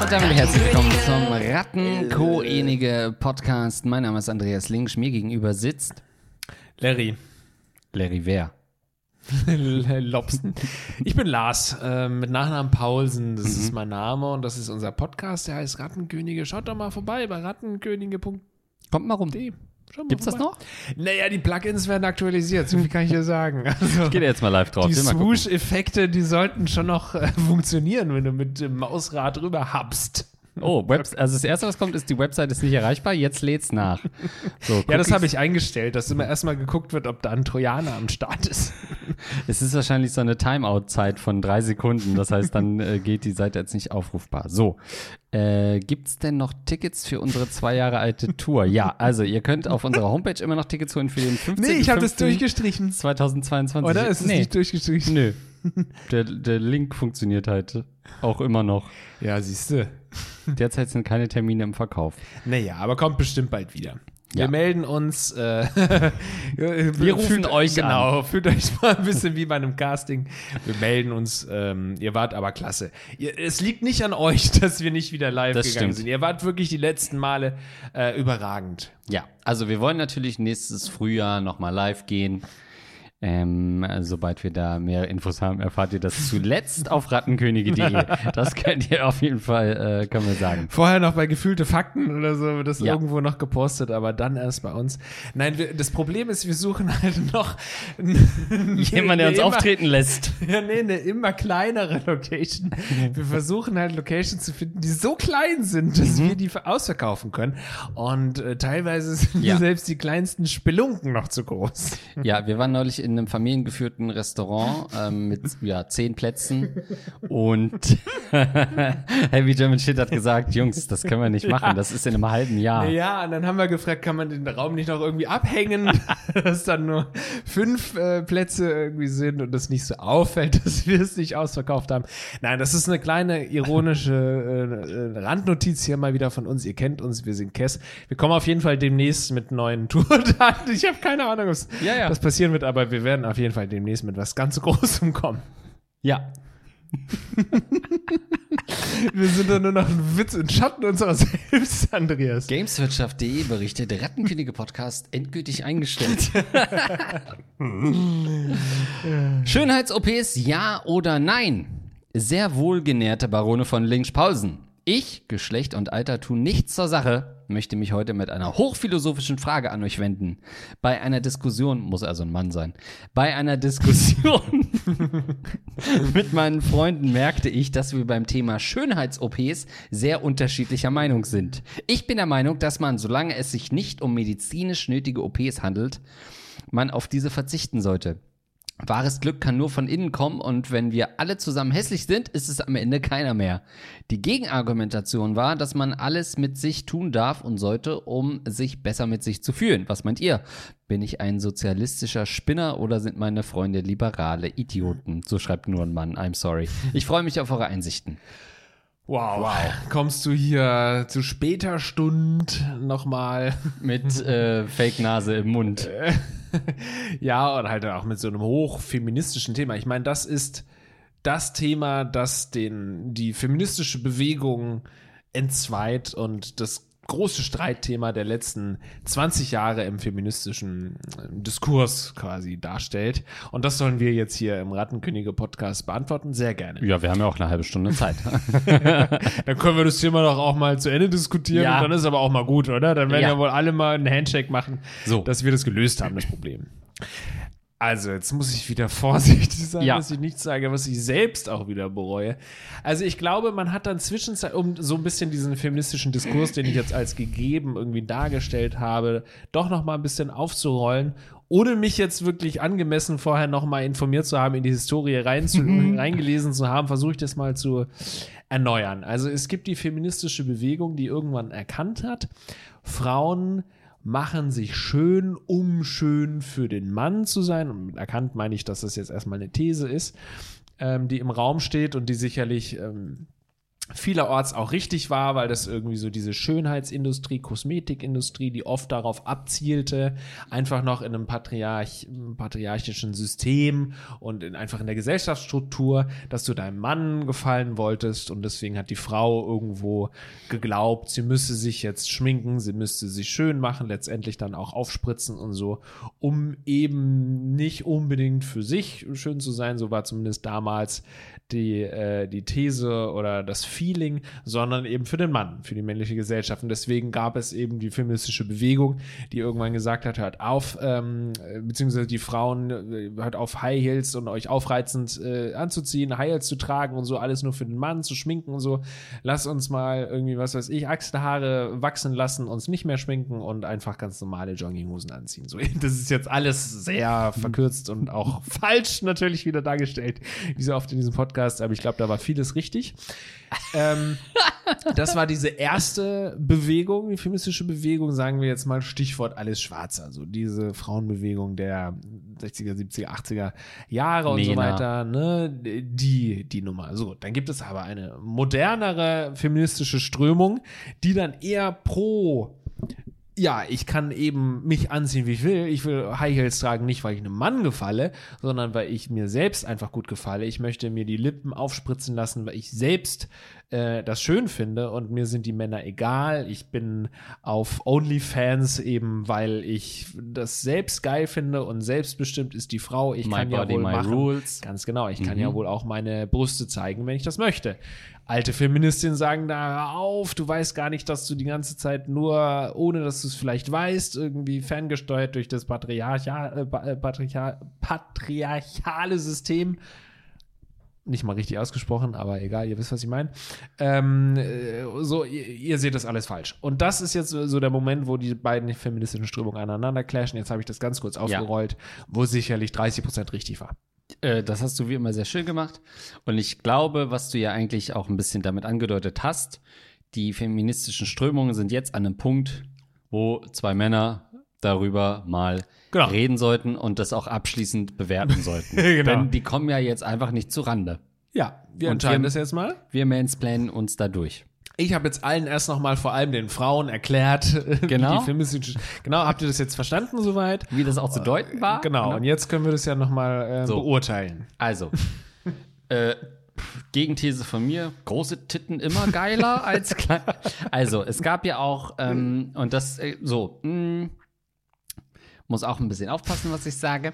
Und damit herzlich willkommen zum Rattenkoenige Podcast. Mein Name ist Andreas Links. Mir gegenüber sitzt Larry. Larry Wer. Lobsten. Ich bin Lars, äh, mit Nachnamen Paulsen. Das Mhm. ist mein Name und das ist unser Podcast. Der heißt Rattenkönige. Schaut doch mal vorbei bei rattenkönige.de. Kommt mal rum. Gibt's das noch? Naja, die Plugins werden aktualisiert. So viel kann ich dir sagen. Also, Geht jetzt mal live drauf. die. Swoosh-Effekte, die sollten schon noch äh, funktionieren, wenn du mit dem Mausrad rüber habst. Oh, Webs also das erste, was kommt, ist, die Website ist nicht erreichbar. Jetzt lädt's nach. So, Ja, das habe ich eingestellt, dass immer erstmal geguckt wird, ob da ein Trojaner am Start ist. Es ist wahrscheinlich so eine Timeout-Zeit von drei Sekunden. Das heißt, dann äh, geht die Seite jetzt nicht aufrufbar. So, äh, gibt's denn noch Tickets für unsere zwei Jahre alte Tour? Ja, also ihr könnt auf unserer Homepage immer noch Tickets holen für den 15. Nee, ich habe das 15. durchgestrichen. 2022. Oder ist es nee. nicht durchgestrichen? Nö. Der, der Link funktioniert halt auch immer noch. Ja, siehst du. Derzeit sind keine Termine im Verkauf. Naja, aber kommt bestimmt bald wieder. Ja. Wir melden uns. Äh, Wir rufen euch genau, fühlt euch mal ein bisschen wie bei einem Casting. Wir melden uns. Ähm, ihr wart aber klasse. Ihr, es liegt nicht an euch, dass wir nicht wieder live Das gegangen stimmt. sind. Ihr wart wirklich die letzten Male äh, überragend. Ja, also wir wollen natürlich nächstes Frühjahr nochmal live gehen. Ähm, sobald wir da mehr Infos haben, erfahrt ihr das zuletzt auf rattenkönige.de. Das könnt ihr auf jeden Fall, äh, können wir sagen. Vorher noch bei gefühlte Fakten oder so das Ja. irgendwo noch gepostet, aber dann erst bei uns. Nein, wir, das Problem ist, wir suchen halt noch Jemand, der uns immer- auftreten lässt. Ja, nee, eine immer kleinere Location. Wir versuchen halt Locations zu finden, die so klein sind, dass wir die ausverkaufen können. Und äh, teilweise sind Mhm. Ja. selbst die kleinsten Spelunken noch zu groß. Ja, wir waren neulich in einem familiengeführten Restaurant ähm, mit ja, zehn Plätzen und Heavy German Shit hat gesagt, Jungs, das können wir nicht machen, das ist in einem halben Jahr. Ja, und dann haben wir gefragt, kann man den Raum nicht noch irgendwie abhängen, dass dann nur fünf äh, Plätze irgendwie sind und es nicht so auffällt, dass wir es nicht ausverkauft haben. Nein, das ist eine kleine ironische äh, äh, Randnotiz hier mal wieder von uns. Ihr kennt uns, wir sind Kess. Wir kommen auf jeden Fall demnächst mit neuen Tourdaten. Ich habe keine Ahnung, was Ja, ja. das passieren wird, aber wir werden auf jeden Fall demnächst mit was ganz Großem kommen. Ja, Wir sind dann nur noch ein Witz in Schatten unserer selbst, Andreas. Gameswirtschaft.de berichtet, Rattenkönige Podcast endgültig eingestellt. Schönheits-OPs, ja oder nein? Sehr wohlgenährte Barone von Links-Pausen. Ich, Geschlecht und Alter tun nichts zur Sache, möchte mich heute mit einer hochphilosophischen Frage an euch wenden. Bei einer Diskussion, muss also ein Mann sein, bei einer Diskussion mit meinen Freunden merkte ich, dass wir beim Thema Schönheits-OPs sehr unterschiedlicher Meinung sind. Ich bin der Meinung, dass man, solange es sich nicht um medizinisch nötige OPs handelt, man auf diese verzichten sollte. Wahres Glück kann nur von innen kommen und wenn wir alle zusammen hässlich sind, ist es am Ende keiner mehr. Die Gegenargumentation war, dass man alles mit sich tun darf und sollte, um sich besser mit sich zu fühlen. Was meint ihr? Bin ich ein sozialistischer Spinner oder sind meine Freunde liberale Idioten? So schreibt nur ein Mann. I'm sorry. Ich freue mich auf eure Einsichten. Wow. Kommst du hier zu später Stund nochmal? Mit äh, Fake-Nase im Mund. ja, und halt auch mit so einem hochfeministischen Thema. Ich meine, das ist das Thema, das den, die feministische Bewegung entzweit und das große Streitthema der letzten 20 Jahre im feministischen äh, Diskurs quasi darstellt. Und das sollen wir jetzt hier im Rattenkönige-Podcast beantworten. Sehr gerne. Ja, wir haben ja auch eine halbe Stunde Zeit. Dann können wir das Thema doch auch mal zu Ende diskutieren Ja. und dann ist aber auch mal gut, oder? Dann werden Ja. ja wohl alle mal einen Handshake machen, So. dass wir das gelöst haben, das Problem. Also, jetzt muss ich wieder vorsichtig sein, Ja. dass ich nichts sage, was ich selbst auch wieder bereue. Also, ich glaube, man hat dann zwischenzeit, um so ein bisschen diesen feministischen Diskurs, den ich jetzt als gegeben irgendwie dargestellt habe, doch noch mal ein bisschen aufzurollen, ohne mich jetzt wirklich angemessen vorher noch mal informiert zu haben, in die Historie rein zu, reingelesen zu haben, versuche ich das mal zu erneuern. Also, es gibt die feministische Bewegung, die irgendwann erkannt hat, Frauen machen sich schön, um schön für den Mann zu sein. Und erkannt meine ich, dass das jetzt erstmal eine These ist, ähm, die im Raum steht und die sicherlich ähm, vielerorts auch richtig war, weil das irgendwie so diese Schönheitsindustrie, Kosmetikindustrie, die oft darauf abzielte, einfach noch in einem Patriarch, patriarchischen System und in, einfach in der Gesellschaftsstruktur, dass du deinem Mann gefallen wolltest und deswegen hat die Frau irgendwo geglaubt, sie müsse sich jetzt schminken, sie müsste sich schön machen, letztendlich dann auch aufspritzen und so, um eben nicht unbedingt für sich schön zu sein, so war zumindest damals die, äh, die These oder das Feeling, sondern eben für den Mann, für die männliche Gesellschaft. Und deswegen gab es eben die feministische Bewegung, die irgendwann gesagt hat, hört auf, ähm, beziehungsweise die Frauen, äh, hört auf High Heels und euch aufreizend äh, anzuziehen, High Heels zu tragen und so, alles nur für den Mann, zu schminken und so. Lass uns mal irgendwie, was weiß ich, Achselhaare wachsen lassen, uns nicht mehr schminken und einfach ganz normale Jogginghosen anziehen. So, das ist jetzt alles sehr verkürzt und auch falsch natürlich wieder dargestellt, wie so oft in diesem Podcast Podcast, aber ich glaube, da war vieles richtig. ähm, das war diese erste Bewegung, die feministische Bewegung, sagen wir jetzt mal Stichwort alles schwarz. Also diese Frauenbewegung der 60er, 70er, 80er Jahre und Nena. so weiter, ne? Die, die Nummer. So, dann gibt es aber eine modernere feministische Strömung, die dann eher pro ja, ich kann eben mich anziehen, wie ich will. Ich will High Heels tragen, nicht weil ich einem Mann gefalle, sondern weil ich mir selbst einfach gut gefalle. Ich möchte mir die Lippen aufspritzen lassen, weil ich selbst äh, das schön finde und mir sind die Männer egal. Ich bin auf OnlyFans eben, weil ich das selbst geil finde und selbstbestimmt ist die Frau. Ich my kann body, ja wohl machen, rules. ganz genau, ich kann mhm. ja wohl auch meine Brüste zeigen, wenn ich das möchte. Alte Feministinnen sagen da auf, du weißt gar nicht, dass du die ganze Zeit nur, ohne dass du es vielleicht weißt, irgendwie ferngesteuert durch das Patriarchal, äh, Patriarchal, patriarchale System nicht mal richtig ausgesprochen, aber egal, ihr wisst, was ich meine. Ähm, äh, so, ihr, ihr, seht das alles falsch. Und das ist jetzt so der Moment, wo die beiden feministischen Strömungen aneinander clashen. Jetzt habe ich das ganz kurz aufgerollt, ja. wo sicherlich 30 Prozent richtig war. Äh, das hast du wie immer sehr schön gemacht. Und ich glaube, was du ja eigentlich auch ein bisschen damit angedeutet hast, die feministischen Strömungen sind jetzt an einem Punkt, wo zwei Männer darüber mal genau. reden sollten und das auch abschließend bewerten sollten. genau. Denn die kommen ja jetzt einfach nicht zu Rande. Ja, wir entscheiden wir, das jetzt mal. Wir mansplainen uns da durch. Ich habe jetzt allen erst noch mal vor allem den Frauen erklärt, genau. genau, habt ihr das jetzt verstanden soweit? Wie das auch zu deuten war? Genau, genau. und jetzt können wir das ja noch mal äh, so. beurteilen. Also, äh, Gegenthese von mir, große Titten immer geiler als kleine. Also, es gab ja auch, ähm, und das, äh, so, mh, hm, muss auch ein bisschen aufpassen, was ich sage.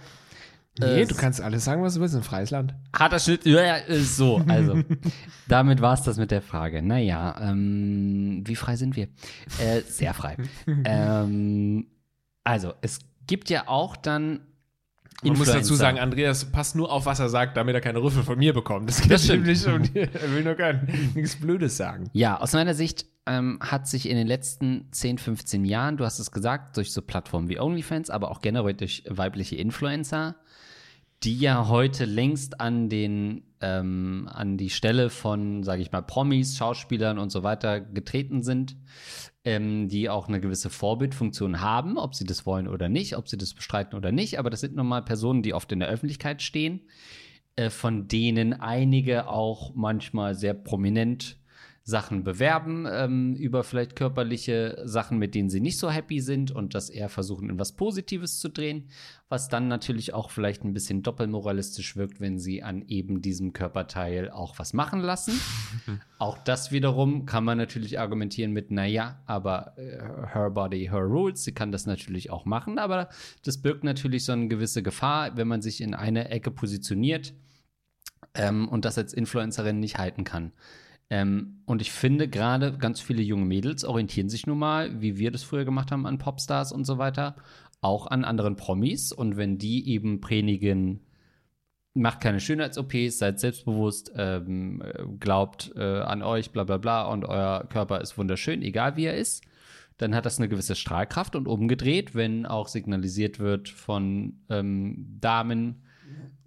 Nee, äh, du kannst alles sagen, was du willst, ein freies Land. Harter Schnitt, ja, ist so. Also, damit war es das mit der Frage. Naja, ähm, wie frei sind wir? Äh, sehr frei. ähm, also, es gibt ja auch dann man muss dazu sagen, Andreas passt nur auf, was er sagt, damit er keine Rüffel von mir bekommt. Das, das stimmt. Nicht und er will nur gar nichts Blödes sagen. Ja, aus meiner Sicht ähm, hat sich in den letzten 10, 15 Jahren, du hast es gesagt, durch so Plattformen wie OnlyFans, aber auch generell durch weibliche Influencer, die ja heute längst an den ähm, an die Stelle von, sage ich mal, Promis, Schauspielern und so weiter getreten sind, ähm, die auch eine gewisse Vorbildfunktion haben, ob sie das wollen oder nicht, ob sie das bestreiten oder nicht. Aber das sind nun mal Personen, die oft in der Öffentlichkeit stehen, äh, von denen einige auch manchmal sehr prominent Sachen bewerben ähm, über vielleicht körperliche Sachen, mit denen sie nicht so happy sind und das eher versuchen, in was Positives zu drehen, was dann natürlich auch vielleicht ein bisschen doppelmoralistisch wirkt, wenn sie an eben diesem Körperteil auch was machen lassen. auch das wiederum kann man natürlich argumentieren mit, naja, aber äh, her body, her rules, sie kann das natürlich auch machen, aber das birgt natürlich so eine gewisse Gefahr, wenn man sich in eine Ecke positioniert ähm, und das als Influencerin nicht halten kann. Ähm, und ich finde gerade ganz viele junge Mädels orientieren sich nun mal, wie wir das früher gemacht haben, an Popstars und so weiter, auch an anderen Promis. Und wenn die eben predigen, macht keine Schönheits-OPs, seid selbstbewusst, ähm, glaubt äh, an euch, bla bla bla, und euer Körper ist wunderschön, egal wie er ist, dann hat das eine gewisse Strahlkraft. Und umgedreht, wenn auch signalisiert wird von ähm, Damen,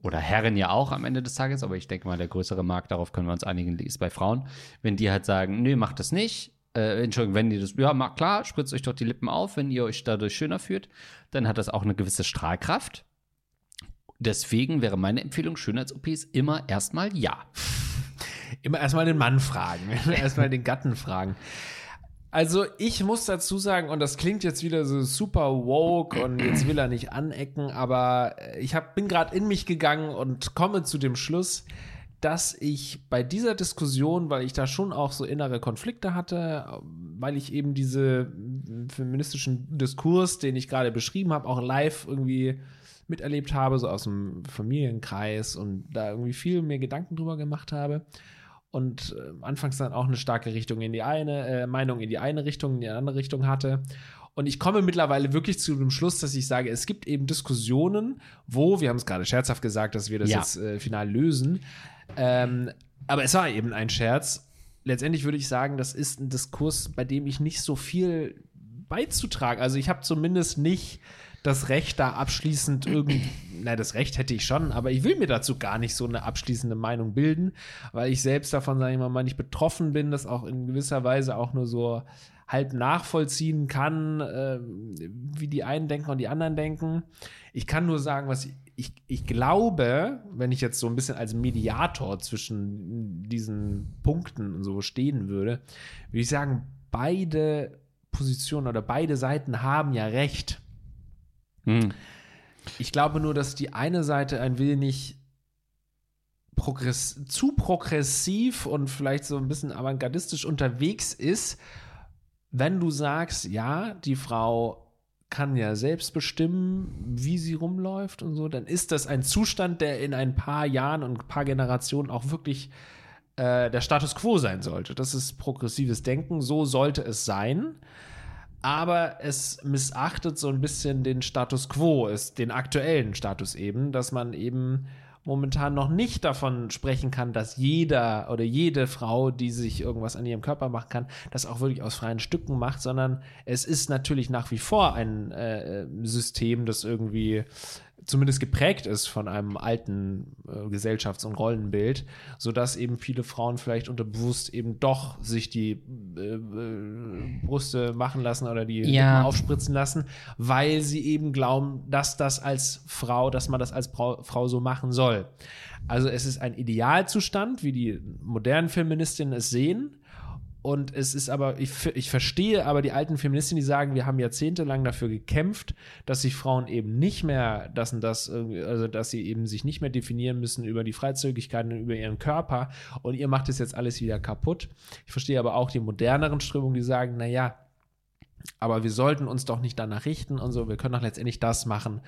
oder Herren ja auch am Ende des Tages, aber ich denke mal, der größere Markt, darauf können wir uns einigen, ist bei Frauen. Wenn die halt sagen, nö, macht das nicht, äh, Entschuldigung, wenn die das, ja, klar, spritzt euch doch die Lippen auf, wenn ihr euch dadurch schöner fühlt, dann hat das auch eine gewisse Strahlkraft. Deswegen wäre meine Empfehlung, Schönheits-OPs immer erstmal ja. Immer erstmal den Mann fragen, erstmal den Gatten fragen. Also ich muss dazu sagen, und das klingt jetzt wieder so super woke und jetzt will er nicht anecken, aber ich hab, bin gerade in mich gegangen und komme zu dem Schluss, dass ich bei dieser Diskussion, weil ich da schon auch so innere Konflikte hatte, weil ich eben diese feministischen Diskurs, den ich gerade beschrieben habe, auch live irgendwie miterlebt habe, so aus dem Familienkreis und da irgendwie viel mehr Gedanken drüber gemacht habe und äh, anfangs dann auch eine starke Richtung in die eine, äh, Meinung in die eine Richtung, in die andere Richtung hatte. Und ich komme mittlerweile wirklich zu dem Schluss, dass ich sage, es gibt eben Diskussionen, wo, wir haben es gerade scherzhaft gesagt, dass wir das Ja. jetzt äh, final lösen. Ähm, aber es war eben ein Scherz. Letztendlich würde ich sagen, das ist ein Diskurs, bei dem ich nicht so viel beizutragen. Also ich habe zumindest nicht das Recht, da abschließend irgend, na, das Recht hätte ich schon, aber ich will mir dazu gar nicht so eine abschließende Meinung bilden, weil ich selbst davon, sage ich mal, nicht betroffen bin, das auch in gewisser Weise auch nur so halb nachvollziehen kann, äh, wie die einen denken und die anderen denken. Ich kann nur sagen, was ich, ich glaube, wenn ich jetzt so ein bisschen als Mediator zwischen diesen Punkten und so stehen würde, würde ich sagen, beide Positionen oder beide Seiten haben ja recht. Hm. Ich glaube nur, dass die eine Seite ein wenig progress zu progressiv und vielleicht so ein bisschen avantgardistisch unterwegs ist, wenn du sagst, ja, die Frau kann ja selbst bestimmen, wie sie rumläuft und so, dann ist das ein Zustand, der in ein paar Jahren und ein paar Generationen auch wirklich äh, der Status quo sein sollte. Das ist progressives Denken, so sollte es sein aber es missachtet so ein bisschen den Status quo, ist den aktuellen Status eben, dass man eben momentan noch nicht davon sprechen kann, dass jeder oder jede Frau, die sich irgendwas an ihrem Körper machen kann, das auch wirklich aus freien Stücken macht, sondern es ist natürlich nach wie vor ein äh, System, das irgendwie zumindest geprägt ist von einem alten äh, Gesellschafts- und Rollenbild, sodass eben viele Frauen vielleicht unterbewusst eben doch sich die äh, äh, Brüste machen lassen oder die Ja. Aufspritzen lassen, weil sie eben glauben, dass das als Frau, dass man das als Frau, Frau so machen soll. Also es ist ein Idealzustand, wie die modernen Feministinnen es sehen. Und es ist aber, ich, ich verstehe aber die alten Feministinnen, die sagen, wir haben jahrzehntelang dafür gekämpft, dass sich Frauen eben nicht mehr das und das, also dass sie eben sich nicht mehr definieren müssen über die Freizügigkeit und über ihren Körper. Und ihr macht es jetzt alles wieder kaputt. Ich verstehe aber auch die moderneren Strömungen, die sagen, naja, aber wir sollten uns doch nicht danach richten und so, wir können doch letztendlich das machen,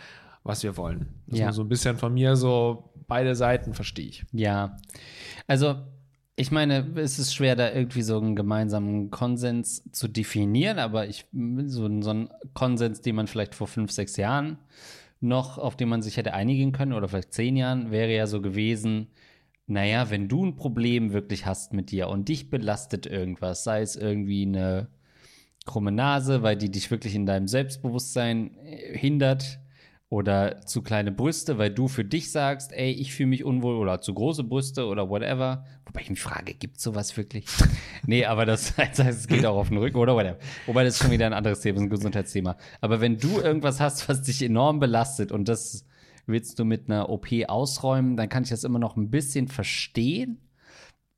was wir wollen. Das ist Ja. so ein bisschen von mir so, beide Seiten verstehe ich. Ja, also ich meine, es ist schwer, da irgendwie so einen gemeinsamen Konsens zu definieren, aber ich, so, so ein Konsens, den man vielleicht vor fünf, sechs Jahren noch, auf den man sich hätte einigen können, oder vielleicht zehn Jahren, wäre ja so gewesen, naja, wenn du ein Problem wirklich hast mit dir und dich belastet irgendwas, sei es irgendwie eine krumme Nase, weil die dich wirklich in deinem Selbstbewusstsein äh, hindert oder zu kleine Brüste, weil du für dich sagst, ey, ich fühle mich unwohl oder zu große Brüste oder whatever. Wobei ich mich frage, gibt sowas wirklich? nee, aber das heißt, es geht auch auf den Rücken oder whatever. Wobei das ist schon wieder ein anderes Thema, ein Gesundheitsthema. Aber wenn du irgendwas hast, was dich enorm belastet und das willst du mit einer OP ausräumen, dann kann ich das immer noch ein bisschen verstehen.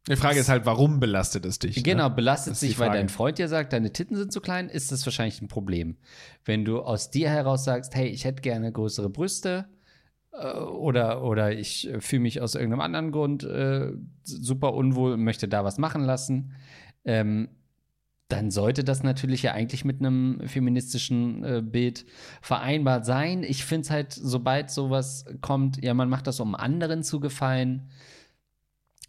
Die Frage ist halt, warum belastet es dich? Genau, ne? belastet sich, weil dein Freund dir sagt, deine Titten sind zu klein, ist das wahrscheinlich ein Problem. Wenn du aus dir heraus sagst, hey, ich hätte gerne größere Brüste äh, oder, oder ich äh, fühle mich aus irgendeinem anderen Grund äh, super unwohl und möchte da was machen lassen, ähm, dann sollte das natürlich ja eigentlich mit einem feministischen äh, Bild vereinbart sein. Ich finde es halt, sobald sowas kommt, ja, man macht das, um anderen zu gefallen,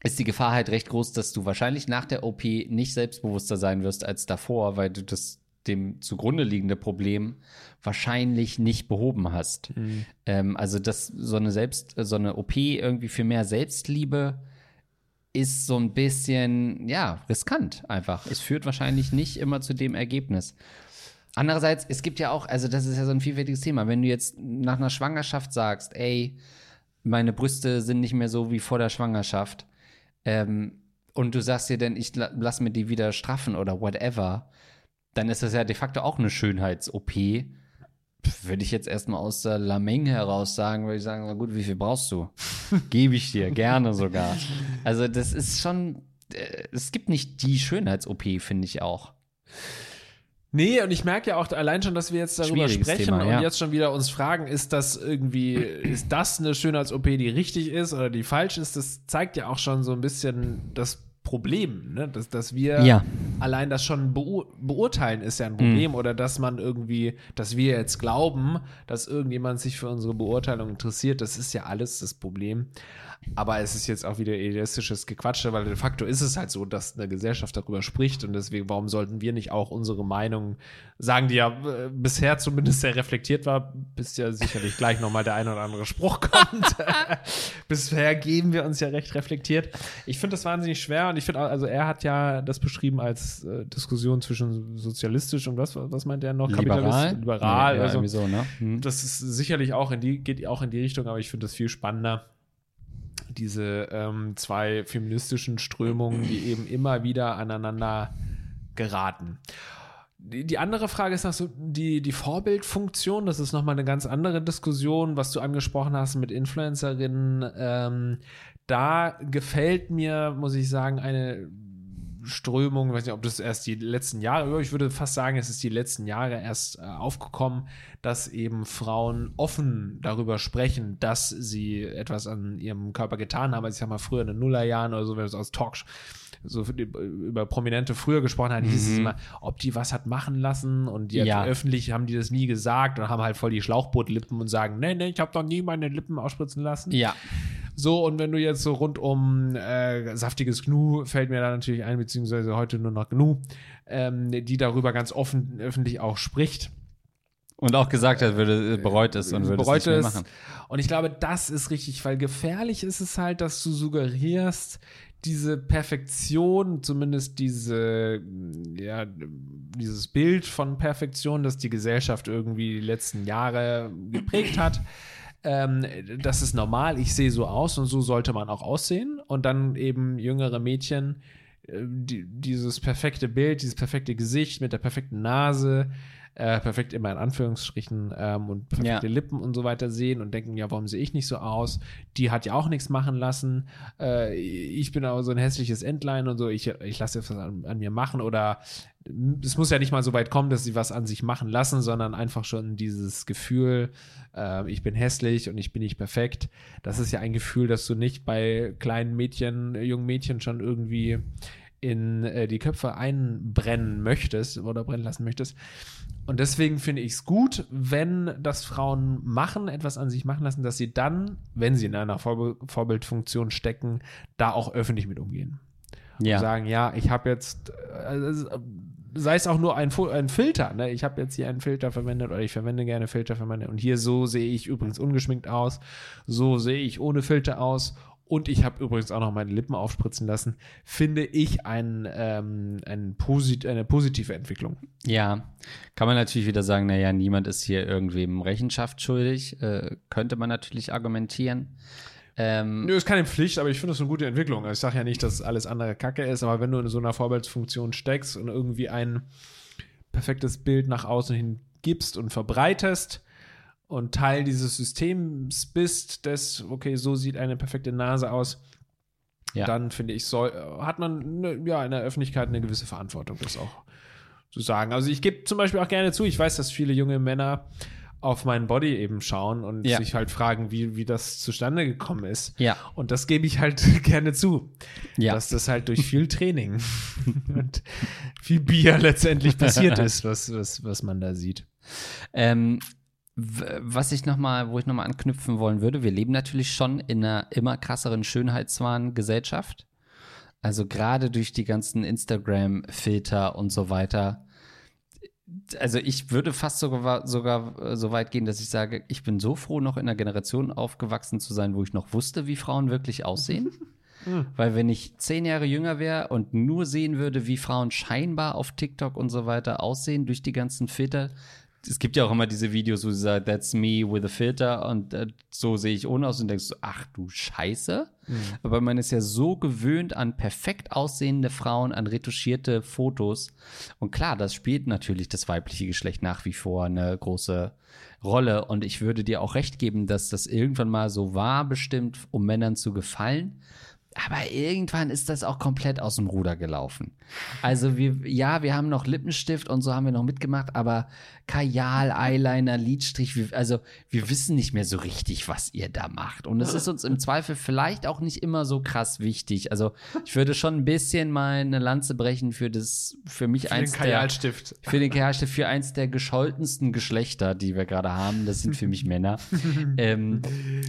ist die Gefahr halt recht groß, dass du wahrscheinlich nach der OP nicht selbstbewusster sein wirst als davor, weil du das dem zugrunde liegende Problem wahrscheinlich nicht behoben hast. Ähm, also dass so eine Selbst, so eine OP irgendwie für mehr Selbstliebe ist so ein bisschen, ja, riskant einfach. Es führt wahrscheinlich nicht immer zu dem Ergebnis. Andererseits, es gibt ja auch, also das ist ja so ein vielfältiges Thema, wenn du jetzt nach einer Schwangerschaft sagst, ey, meine Brüste sind nicht mehr so wie vor der Schwangerschaft, ähm, und du sagst dir dann, ich la- lass mir die wieder straffen oder whatever, dann ist das ja de facto auch eine Schönheits-OP. Würde ich jetzt erstmal aus der Lameng heraus sagen, würde ich sagen, na gut, wie viel brauchst du? Gebe ich dir, gerne sogar. Also das ist schon, äh, es gibt nicht die Schönheits-OP, finde ich auch. Nee, und ich merke ja auch allein schon, dass wir jetzt darüber sprechen Thema, und ja. jetzt schon wieder uns fragen, ist das irgendwie, ist das eine Schönheits-OP, die richtig ist oder die falsch ist? Das zeigt ja auch schon so ein bisschen das Problem, ne? dass, dass wir Ja. allein das schon beur beurteilen, ist ja ein Problem. Oder dass man irgendwie, dass wir jetzt glauben, dass irgendjemand sich für unsere Beurteilung interessiert, das ist ja alles das Problem. Aber es ist jetzt auch wieder idealistisches Gequatsche, weil de facto ist es halt so, dass eine Gesellschaft darüber spricht und deswegen, warum sollten wir nicht auch unsere Meinung sagen, die ja äh, bisher zumindest sehr reflektiert war, bis ja sicherlich gleich nochmal der ein oder andere Spruch kommt. bisher geben wir uns ja recht reflektiert. Ich finde das wahnsinnig schwer und ich finde, also er hat ja das beschrieben als äh, Diskussion zwischen sozialistisch und was, was meint er noch? Liberal? Liberal, Ja, ja, also so, ne? Hm. das ist sicherlich auch in die, geht auch in die Richtung, aber ich finde das viel spannender. Diese ähm, zwei feministischen Strömungen, die eben immer wieder aneinander geraten. Die, die andere Frage ist noch so die, die Vorbildfunktion. Das ist nochmal eine ganz andere Diskussion, was du angesprochen hast mit Influencerinnen. Ähm, da gefällt mir, muss ich sagen, eine Strömung, ich weiß nicht, ob das erst die letzten Jahre, ich würde fast sagen, es ist die letzten Jahre erst äh, aufgekommen, dass eben Frauen offen darüber sprechen, dass sie etwas an ihrem Körper getan haben. Also ich sag mal, früher in den Nullerjahren oder so, wenn es aus Talks so die- über Prominente früher gesprochen hat, hieß es immer, ob die was hat machen lassen und die Ja. hat öffentlich haben die das nie gesagt und haben halt voll die Schlauchbootlippen und sagen, nee, nee, ich habe doch nie meine Lippen ausspritzen lassen. Ja. So, und wenn du jetzt so rund um äh, saftiges Gnu fällt mir da natürlich ein, beziehungsweise heute nur noch Gnu, ähm, die darüber ganz offen öffentlich auch spricht. Und auch gesagt hat, würde, bereut es und würde es nicht machen. Und ich glaube, das ist richtig, weil gefährlich ist es halt, dass du suggerierst, diese Perfektion, zumindest diese, ja, dieses Bild von Perfektion, das die Gesellschaft irgendwie die letzten Jahre geprägt hat. Ähm, das ist normal, ich sehe so aus und so sollte man auch aussehen. Und dann eben jüngere Mädchen, äh, die, dieses perfekte Bild, dieses perfekte Gesicht mit der perfekten Nase, äh, perfekt immer in Anführungsstrichen ähm, und perfekte Ja. Lippen und so weiter sehen und denken, ja, warum sehe ich nicht so aus? Die hat ja auch nichts machen lassen. Äh, ich bin aber so ein hässliches Entlein und so, ich, ich lasse jetzt was an, an mir machen oder es muss ja nicht mal so weit kommen, dass sie was an sich machen lassen, sondern einfach schon dieses Gefühl, äh, ich bin hässlich und ich bin nicht perfekt. Das ist ja ein Gefühl, das du nicht bei kleinen Mädchen, jungen Mädchen schon irgendwie in äh, die Köpfe einbrennen möchtest oder brennen lassen möchtest. Und deswegen finde ich es gut, wenn das Frauen machen, etwas an sich machen lassen, dass sie dann, wenn sie in einer Vorbe Vorbildfunktion stecken, da auch öffentlich mit umgehen. Ja. Sagen, ja, ich habe jetzt, also, sei es auch nur ein, ein Filter, ne? ich habe jetzt hier einen Filter verwendet oder ich verwende gerne Filter verwendet und hier so sehe ich übrigens ungeschminkt aus, so sehe ich ohne Filter aus und ich habe übrigens auch noch meine Lippen aufspritzen lassen, finde ich ein, ähm, ein posit eine positive Entwicklung. Ja, kann man natürlich wieder sagen, naja, niemand ist hier irgendwem Rechenschaft schuldig. Äh, könnte man natürlich argumentieren. Ähm, Nö, ist keine Pflicht, aber ich finde das eine gute Entwicklung. Also Ich sage ja nicht, dass alles andere Kacke ist, aber wenn du in so einer Vorbildsfunktion steckst und irgendwie ein perfektes Bild nach außen hin gibst und verbreitest und Teil dieses Systems bist, das, okay, so sieht eine perfekte Nase aus, Ja. dann finde ich, soll, hat man ne, ja in der Öffentlichkeit eine gewisse Verantwortung, das auch zu sagen. Also ich gebe zum Beispiel auch gerne zu, ich weiß, dass viele junge Männer auf meinen Body eben schauen und Ja. sich halt fragen, wie, wie das zustande gekommen ist. Ja. Und das gebe ich halt gerne zu. Ja. Dass das halt durch viel Training und viel Bier letztendlich passiert ist, was, was, was man da sieht. Ähm, was ich noch mal, wo ich nochmal anknüpfen wollen würde, wir leben natürlich schon in einer immer krasseren Schönheitswahn-Gesellschaft. Also gerade durch die ganzen Instagram-Filter und so weiter. Also ich würde fast sogar, sogar äh, so weit gehen, dass ich sage, ich bin so froh, noch in einer Generation aufgewachsen zu sein, wo ich noch wusste, wie Frauen wirklich aussehen. Weil wenn ich zehn Jahre jünger wäre und nur sehen würde, wie Frauen scheinbar auf TikTok und so weiter aussehen durch die ganzen Filter, es gibt ja auch immer diese Videos, wo sie sagen, that's me with a filter und äh, so sehe ich ohne aus und denkst so, ach du Scheiße. Aber man ist ja so gewöhnt an perfekt aussehende Frauen, an retuschierte Fotos. Und klar, das spielt natürlich das weibliche Geschlecht nach wie vor eine große Rolle. Und ich würde dir auch recht geben, dass das irgendwann mal so war, bestimmt, um Männern zu gefallen, Aber irgendwann ist das auch komplett aus dem Ruder gelaufen. Also wir, ja, wir haben noch Lippenstift und so haben wir noch mitgemacht, aber Kajal, Eyeliner, Lidstrich, wir, also wir wissen nicht mehr so richtig, was ihr da macht. Und es ist uns im Zweifel vielleicht auch nicht immer so krass wichtig. Also ich würde schon ein bisschen meine Lanze brechen für das, für mich Für eins den der, Kajalstift. für den Kajalstift, für eins der gescholtensten Geschlechter, die wir gerade haben. Das sind für mich Männer. ähm,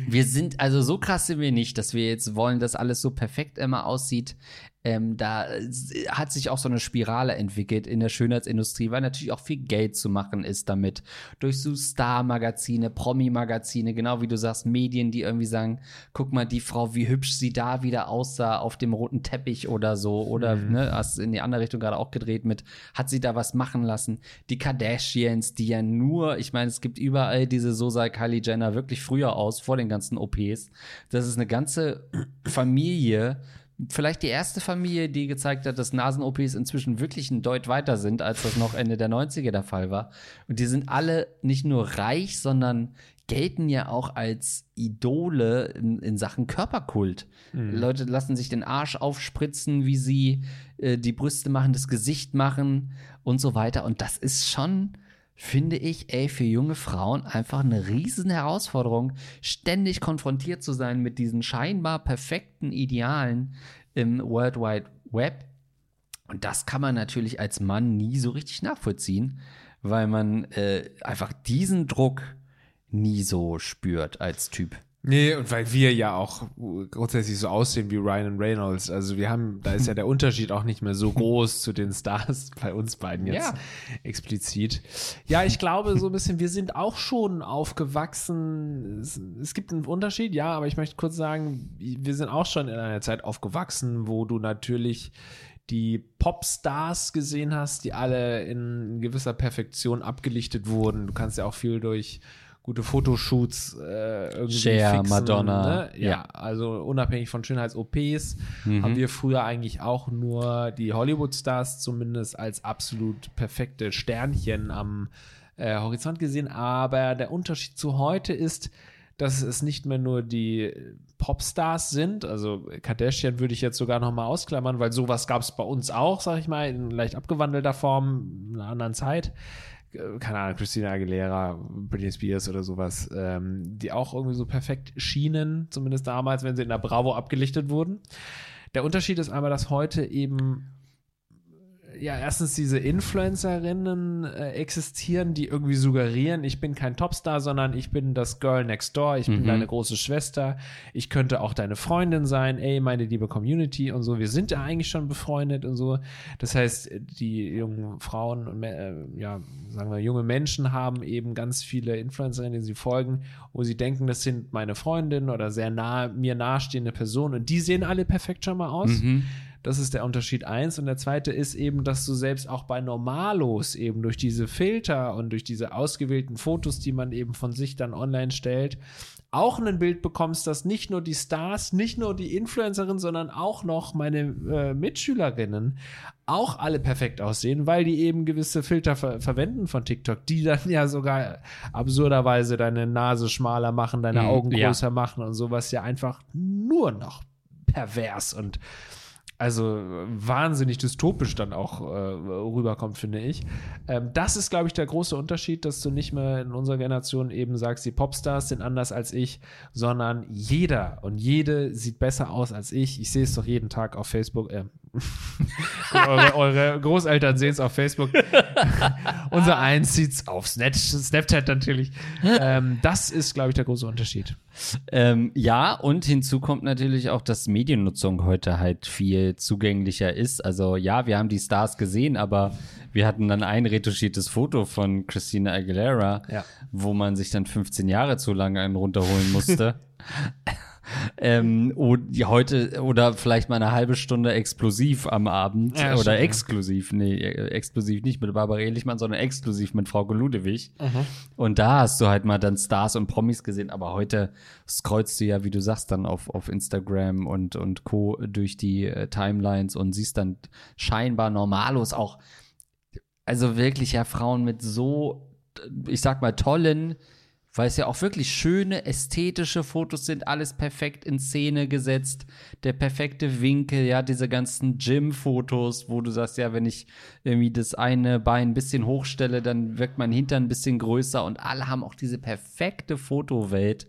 wir sind, also so krass sind wir nicht, dass wir jetzt wollen, dass alles so perfekt immer aussieht. Ähm, da äh, hat sich auch so eine Spirale entwickelt in der Schönheitsindustrie, weil natürlich auch viel Geld zu machen ist damit. Durch so Star-Magazine, Promi-Magazine, genau wie du sagst, Medien, die irgendwie sagen, guck mal, die Frau, wie hübsch sie da wieder aussah auf dem roten Teppich oder so. Oder ne, hast in die andere Richtung gerade auch gedreht mit, hat sie da was machen lassen? Die Kardashians, die ja nur, ich meine, es gibt überall diese so sah Kylie Jenner wirklich früher aus, vor den ganzen OPs. Das ist eine ganze Familie, vielleicht die erste Familie, die gezeigt hat, dass Nasen-OPs inzwischen wirklich ein Deut weiter sind, als das noch Ende der 90er der Fall war. Und die sind alle nicht nur reich, sondern gelten ja auch als Idole in, in Sachen Körperkult. Leute lassen sich den Arsch aufspritzen, wie sie äh, die Brüste machen, das Gesicht machen und so weiter. Und das ist schon finde ich, ey, für junge Frauen einfach eine riesen Herausforderung, ständig konfrontiert zu sein mit diesen scheinbar perfekten Idealen im World Wide Web. Und das kann man natürlich als Mann nie so richtig nachvollziehen, weil man äh, einfach diesen Druck nie so spürt als Typ. Nee, und weil wir ja auch grundsätzlich so aussehen wie Ryan Reynolds. Also wir haben, da ist ja der Unterschied auch nicht mehr so groß zu den Stars bei uns beiden jetzt Ja. explizit. Ja, ich glaube so ein bisschen, wir sind auch schon aufgewachsen. Es, es gibt einen Unterschied, ja, aber ich möchte kurz sagen, wir sind auch schon in einer Zeit aufgewachsen, wo du natürlich die Popstars gesehen hast, die alle in gewisser Perfektion abgelichtet wurden. Du kannst ja auch viel durch gute Fotoshoots äh, irgendwie Cher, Madonna, Ne? Ja, ja. also unabhängig von Schönheits-OPs haben wir früher eigentlich auch nur die Hollywood-Stars zumindest als absolut perfekte Sternchen am äh, Horizont gesehen. Aber der Unterschied zu heute ist, dass es nicht mehr nur die Popstars sind, also Kardashian würde ich jetzt sogar noch mal ausklammern, weil sowas gab es bei uns auch, sag ich mal, in leicht abgewandelter Form, in einer anderen Zeit. Keine Ahnung, Christina Aguilera, Britney Spears oder sowas, ähm, die auch irgendwie so perfekt schienen, zumindest damals, wenn sie in der Bravo abgelichtet wurden. Der Unterschied ist aber, dass heute eben ja, erstens diese Influencerinnen äh, existieren, die irgendwie suggerieren, ich bin kein Topstar, sondern ich bin das Girl next door, ich bin Mhm. deine große Schwester, ich könnte auch deine Freundin sein, ey, meine liebe Community und so. Wir sind ja eigentlich schon befreundet und so. Das heißt, die jungen Frauen und äh, ja, sagen wir, junge Menschen haben eben ganz viele Influencerinnen, die sie folgen, wo sie denken, das sind meine Freundinnen oder sehr nah, mir nahestehende Personen und die sehen alle perfekt schon mal aus. Mhm. Das ist der Unterschied eins. Und der zweite ist eben, dass du selbst auch bei Normalos eben durch diese Filter und durch diese ausgewählten Fotos, die man eben von sich dann online stellt, auch ein Bild bekommst, dass nicht nur die Stars, nicht nur die Influencerinnen, sondern auch noch meine äh, Mitschülerinnen auch alle perfekt aussehen, weil die eben gewisse Filter ver verwenden von TikTok, die dann ja sogar absurderweise deine Nase schmaler machen, deine Mhm, Augen ja. größer machen und sowas ja einfach nur noch pervers und also wahnsinnig dystopisch dann auch äh, rüberkommt, finde ich. Ähm, das ist, glaube ich, der große Unterschied, dass du nicht mehr in unserer Generation eben sagst, die Popstars sind anders als ich, sondern jeder und jede sieht besser aus als ich. Ich sehe es doch jeden Tag auf Facebook. Äh, eure, eure Großeltern sehen es auf Facebook. Unser Eins sieht es auf Snap Snapchat natürlich. Ähm, das ist, glaube ich, der große Unterschied. Ähm, ja, und hinzu kommt natürlich auch, dass Mediennutzung heute halt viel zugänglicher ist. Also ja, wir haben die Stars gesehen, aber wir hatten dann ein retuschiertes Foto von Christina Aguilera, Ja. wo man sich dann 15 Jahre zu lange einen runterholen musste. ähm, ja, heute oder vielleicht mal eine halbe Stunde explosiv am Abend Ja, oder ja. exklusiv, nee, äh, exklusiv nicht mit Barbara Ehrlichmann, sondern exklusiv mit Frau Ludewig. Mhm. Und da hast du halt mal dann Stars und Promis gesehen, aber heute scrollst du ja, wie du sagst, dann auf, auf Instagram und, und Co. durch die äh, Timelines und siehst dann scheinbar Normalos auch, also wirklich ja Frauen mit so, ich sag mal, tollen weil es ja auch wirklich schöne, ästhetische Fotos sind, alles perfekt in Szene gesetzt, der perfekte Winkel, ja, diese ganzen Gym-Fotos, wo du sagst, ja, wenn ich irgendwie das eine Bein ein bisschen hochstelle, dann wirkt mein Hintern ein bisschen größer und alle haben auch diese perfekte Fotowelt.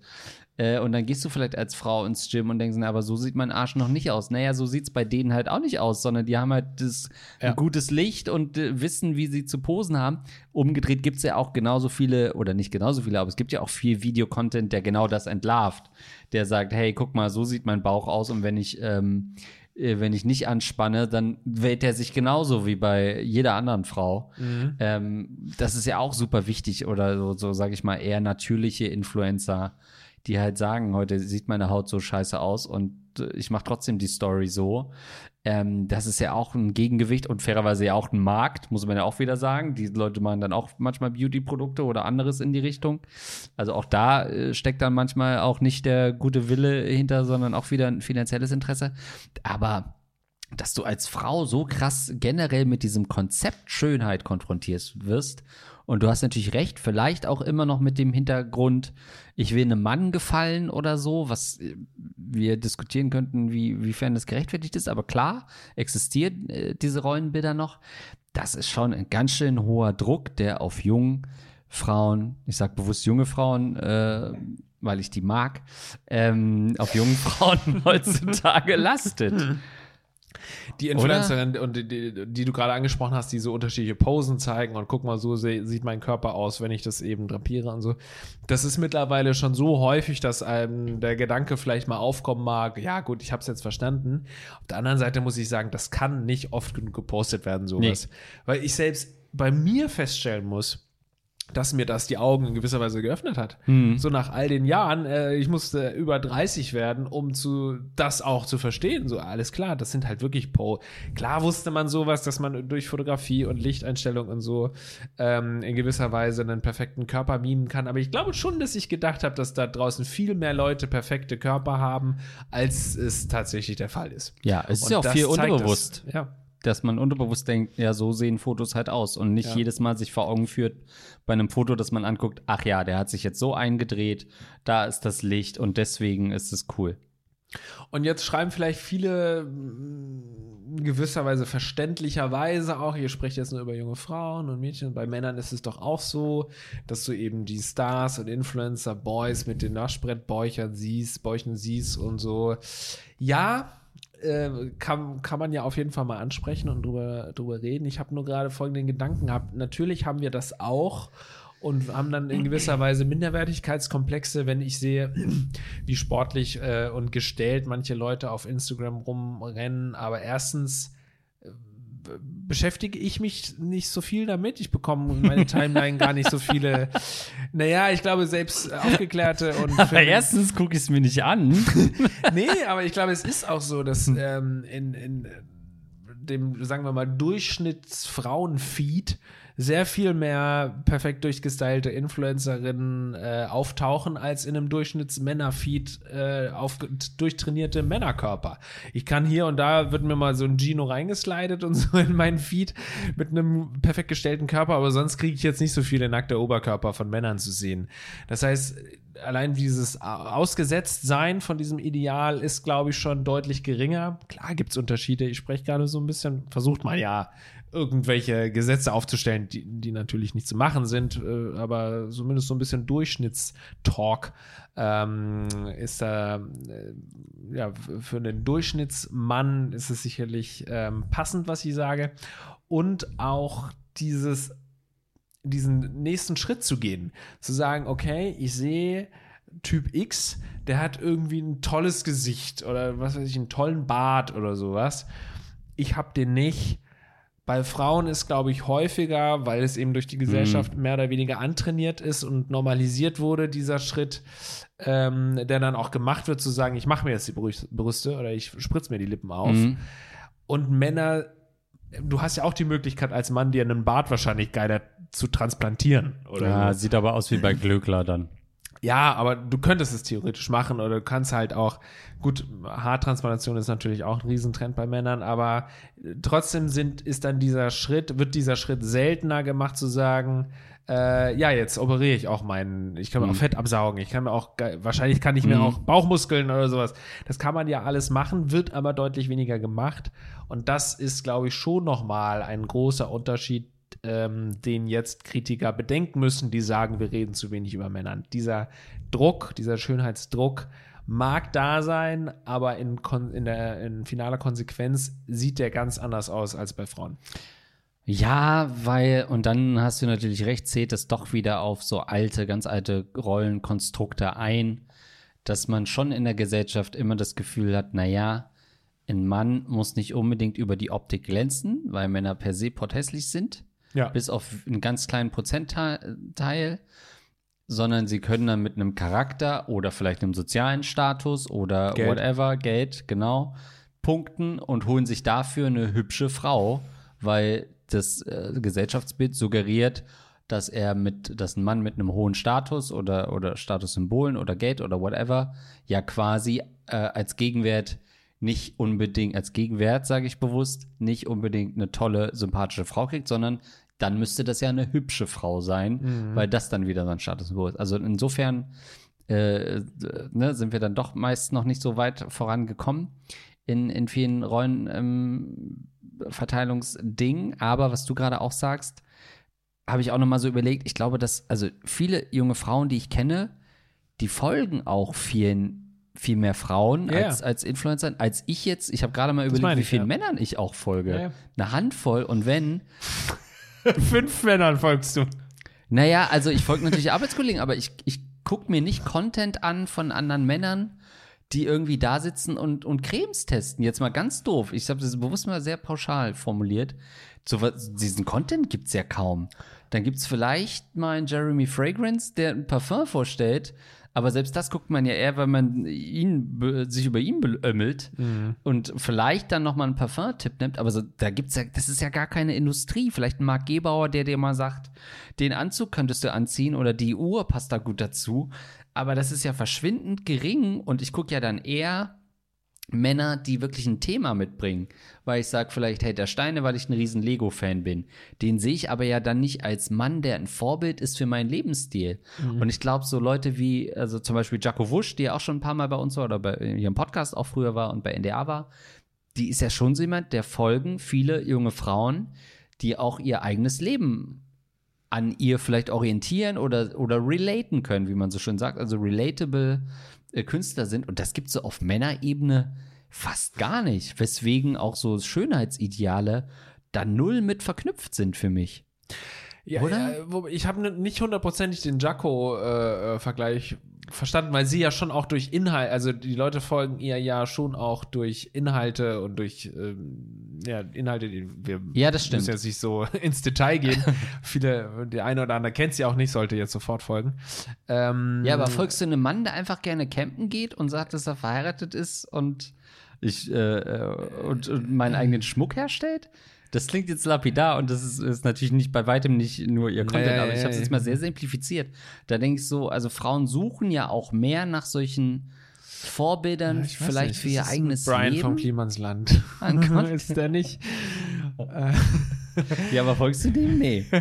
Äh, und dann gehst du vielleicht als Frau ins Gym und denkst, na, aber so sieht mein Arsch noch nicht aus. Naja, so sieht's bei denen halt auch nicht aus, sondern die haben halt das Ja. ein gutes Licht und äh, wissen, wie sie zu posen haben. Umgedreht gibt's ja auch genauso viele, oder nicht genauso viele, aber es gibt ja auch viel Videocontent, der genau das entlarvt. Der sagt, hey, guck mal, so sieht mein Bauch aus und wenn ich, ähm, äh, wenn ich nicht anspanne, dann wählt er sich genauso wie bei jeder anderen Frau. Ähm, das ist ja auch super wichtig oder so, so sage ich mal, eher natürliche Influencer, die halt sagen, heute sieht meine Haut so scheiße aus und äh, ich mache trotzdem die Story so. Ähm, das ist ja auch ein Gegengewicht und fairerweise ja auch ein Markt, muss man ja auch wieder sagen. Die Leute machen dann auch manchmal Beauty-Produkte oder anderes in die Richtung. Also auch da äh, steckt dann manchmal auch nicht der gute Wille hinter, sondern auch wieder ein finanzielles Interesse. Aber dass du als Frau so krass generell mit diesem Konzept Schönheit konfrontiert wirst. Und du hast natürlich recht, vielleicht auch immer noch mit dem Hintergrund, ich will einem Mann gefallen oder so, was äh, wir diskutieren könnten, wie, wiefern das gerechtfertigt ist. Aber klar, existieren äh, diese Rollenbilder noch. Das ist schon ein ganz schön hoher Druck, der auf jungen Frauen, ich sag bewusst junge Frauen, äh, weil ich die mag, ähm, auf jungen Frauen heutzutage lastet. Die Influencerin, und die, die, die du gerade angesprochen hast, die so unterschiedliche Posen zeigen und guck mal, so sieht mein Körper aus, wenn ich das eben drapiere und so. Das ist mittlerweile schon so häufig, dass einem der Gedanke vielleicht mal aufkommen mag, ja gut, ich habe es jetzt verstanden. Auf der anderen Seite muss ich sagen, das kann nicht oft genug gepostet werden, sowas. Weil ich selbst bei mir feststellen muss, dass mir das die Augen in gewisser Weise geöffnet hat. So nach all den Jahren, äh, ich musste über 30 werden, um zu das auch zu verstehen. So alles klar, das sind halt wirklich Po. Klar wusste man sowas, dass man durch Fotografie und Lichteinstellung und so ähm, in gewisser Weise einen perfekten Körper mimen kann. Aber ich glaube schon, dass ich gedacht habe, dass da draußen viel mehr Leute perfekte Körper haben, als es tatsächlich der Fall ist. Ja, es ist Und ja auch viel zeigt unbewusst, Das, ja. Dass man unterbewusst denkt, ja, so sehen Fotos halt aus und nicht Ja. jedes Mal sich vor Augen führt bei einem Foto, dass man anguckt, ach ja, der hat sich jetzt so eingedreht, da ist das Licht und deswegen ist es cool. Und jetzt schreiben vielleicht viele mh, in gewisser Weise verständlicherweise auch, ihr sprecht jetzt nur über junge Frauen und Mädchen, bei Männern ist es doch auch so, dass du eben die Stars und Influencer Boys mit den Naschbrettbäuchern siehst, Bäuchen siehst und so. Ja, äh, kann, kann man ja auf jeden Fall mal ansprechen und drüber, drüber reden. Ich habe nur gerade folgenden Gedanken gehabt. Natürlich haben wir das auch und haben dann in gewisser Weise Minderwertigkeitskomplexe, wenn ich sehe, wie sportlich äh, und gestellt manche Leute auf Instagram rumrennen. Aber erstens beschäftige ich mich nicht so viel damit. Ich bekomme in meine Timeline gar nicht so viele. Naja, ich glaube, selbst aufgeklärte und Aber erstens gucke ich es mir nicht an. nee, aber ich glaube, es ist auch so, dass ähm, in, in dem, sagen wir mal, Durchschnittsfrauen-Feed sehr viel mehr perfekt durchgestylte Influencerinnen äh, auftauchen, als in einem Durchschnittsmänner-Feed äh, auf durchtrainierte Männerkörper. Ich kann hier und da wird mir mal so ein Gino reingeslidet und so in meinen Feed mit einem perfekt gestellten Körper, aber sonst kriege ich jetzt nicht so viele nackte Oberkörper von Männern zu sehen. Das heißt, allein dieses Ausgesetztsein von diesem Ideal ist, glaube ich, schon deutlich geringer. Klar gibt es Unterschiede. Ich spreche gerade so ein bisschen, versucht man ja, irgendwelche Gesetze aufzustellen, die, die natürlich nicht zu machen sind, äh, aber zumindest so ein bisschen Durchschnittstalk ähm, ist da, äh, ja, für einen Durchschnittsmann ist es sicherlich ähm, passend, was ich sage. Und auch dieses diesen nächsten Schritt zu gehen. Zu sagen, okay, ich sehe Typ X, der hat irgendwie ein tolles Gesicht oder was weiß ich, einen tollen Bart oder sowas. Ich habe den nicht. Bei Frauen ist, glaube ich, häufiger, weil es eben durch die Gesellschaft mehr oder weniger antrainiert ist und normalisiert wurde, dieser Schritt, ähm, der dann auch gemacht wird, zu sagen, ich mache mir jetzt die Brüste oder ich spritze mir die Lippen auf. Mhm. Und Männer, du hast ja auch die Möglichkeit als Mann, dir einen Bart wahrscheinlich geiler zu transplantieren. Oder Ja, sieht aber aus wie bei Glöckler dann. Ja, aber du könntest es theoretisch machen oder du kannst halt auch, gut, Haartransplantation ist natürlich auch ein Riesentrend bei Männern, aber trotzdem sind, ist dann dieser Schritt, wird dieser Schritt seltener gemacht zu sagen, Äh, ja, jetzt operiere ich auch meinen, ich kann mir Mhm. auch Fett absaugen, ich kann mir auch, wahrscheinlich kann ich mir Mhm. auch Bauchmuskeln oder sowas. Das kann man ja alles machen, wird aber deutlich weniger gemacht. Und das ist, glaube ich, schon nochmal ein großer Unterschied, ähm, den jetzt Kritiker bedenken müssen, die sagen, wir reden zu wenig über Männer. Dieser Druck, dieser Schönheitsdruck mag da sein, aber in, in, der, in finaler Konsequenz sieht der ganz anders aus als bei Frauen. Ja, weil, und dann hast du natürlich recht, zählt es doch wieder auf so alte, ganz alte Rollenkonstrukte ein, dass man schon in der Gesellschaft immer das Gefühl hat, naja, ein Mann muss nicht unbedingt über die Optik glänzen, weil Männer per se potthässlich sind, Ja. bis auf einen ganz kleinen Prozentteil, sondern sie können dann mit einem Charakter oder vielleicht einem sozialen Status oder Geld. whatever, Geld, genau, punkten und holen sich dafür eine hübsche Frau, weil das äh, Gesellschaftsbild suggeriert, dass er mit, dass ein Mann mit einem hohen Status oder, oder Statussymbolen oder Geld oder whatever ja quasi äh, als Gegenwert nicht unbedingt, als Gegenwert, sage ich bewusst, nicht unbedingt eine tolle, sympathische Frau kriegt, sondern dann müsste das ja eine hübsche Frau sein, weil das dann wieder sein Statussymbol ist. Also insofern äh, ne, sind wir dann doch meist noch nicht so weit vorangekommen in, in vielen Rollen ähm, Verteilungsding. Aber was du gerade auch sagst, habe ich auch noch mal so überlegt. Ich glaube, dass also viele junge Frauen, die ich kenne, die folgen auch vielen viel mehr Frauen Ja, als, als Influencer, als ich jetzt. Ich habe gerade mal überlegt, meine wie ich, vielen ja. Männern ich auch folge. Ja. Eine Handvoll. Und wenn, Fünf Männern folgst du. naja, also ich folge natürlich Arbeitskollegen, aber ich, ich gucke mir nicht Content an von anderen Männern, die irgendwie da sitzen und, und Cremes testen. Jetzt mal ganz doof. Ich habe das bewusst mal sehr pauschal formuliert. So, diesen Content gibt es ja kaum. Dann gibt es vielleicht mal einen Jeremy Fragrance, der ein Parfum vorstellt. Aber selbst das guckt man ja eher, weil man ihn, sich über ihn beömmelt und vielleicht dann noch mal einen Parfum-Tipp nimmt. Aber so, da gibt's ja, das ist ja gar keine Industrie. Vielleicht ein Marc Gebauer, der dir mal sagt, den Anzug könntest du anziehen oder die Uhr passt da gut dazu. Aber das ist ja verschwindend gering und ich gucke ja dann eher Männer, die wirklich ein Thema mitbringen. Weil ich sage vielleicht Hater Steine, weil ich ein riesen Lego-Fan bin. Den sehe ich aber ja dann nicht als Mann, der ein Vorbild ist für meinen Lebensstil. Und ich glaube, so Leute wie, also zum Beispiel Jaco Wusch, die ja auch schon ein paar Mal bei uns war oder bei ihrem Podcast auch früher war und bei NDA war, die ist ja schon so jemand, der folgen viele junge Frauen, die auch ihr eigenes Leben an ihr vielleicht orientieren oder, oder relaten können, wie man so schön sagt. Also relatable Künstler sind. Und das gibt es so auf Männerebene fast gar nicht. Weswegen auch so Schönheitsideale da null mit verknüpft sind für mich. Ja, Oder? Ja, ich habe nicht hundertprozentig den Jacko-Vergleich verstanden, weil sie ja schon auch durch Inhalt, also die Leute folgen ihr ja schon auch durch Inhalte und durch ähm, ja, Inhalte, die wir Ja, das stimmt. müssen jetzt nicht so ins Detail gehen. Viele, der eine oder andere kennt sie auch nicht, sollte jetzt sofort folgen. Ähm, Ja, aber folgst du einem Mann, der einfach gerne campen geht und sagt, dass er verheiratet ist und ich äh, äh, und, und meinen eigenen Schmuck herstellt? Das klingt jetzt lapidar und das ist, ist natürlich nicht bei weitem nicht nur ihr Content, Ja, ja, aber ich ja, habe es ja. jetzt mal sehr simplifiziert. Da denke ich so, also Frauen suchen ja auch mehr nach solchen Vorbildern, weiß vielleicht nicht, für ihr eigenes Brian Leben. vom Klimansland. Ist der nicht? Ja, aber folgst du dem? Nee.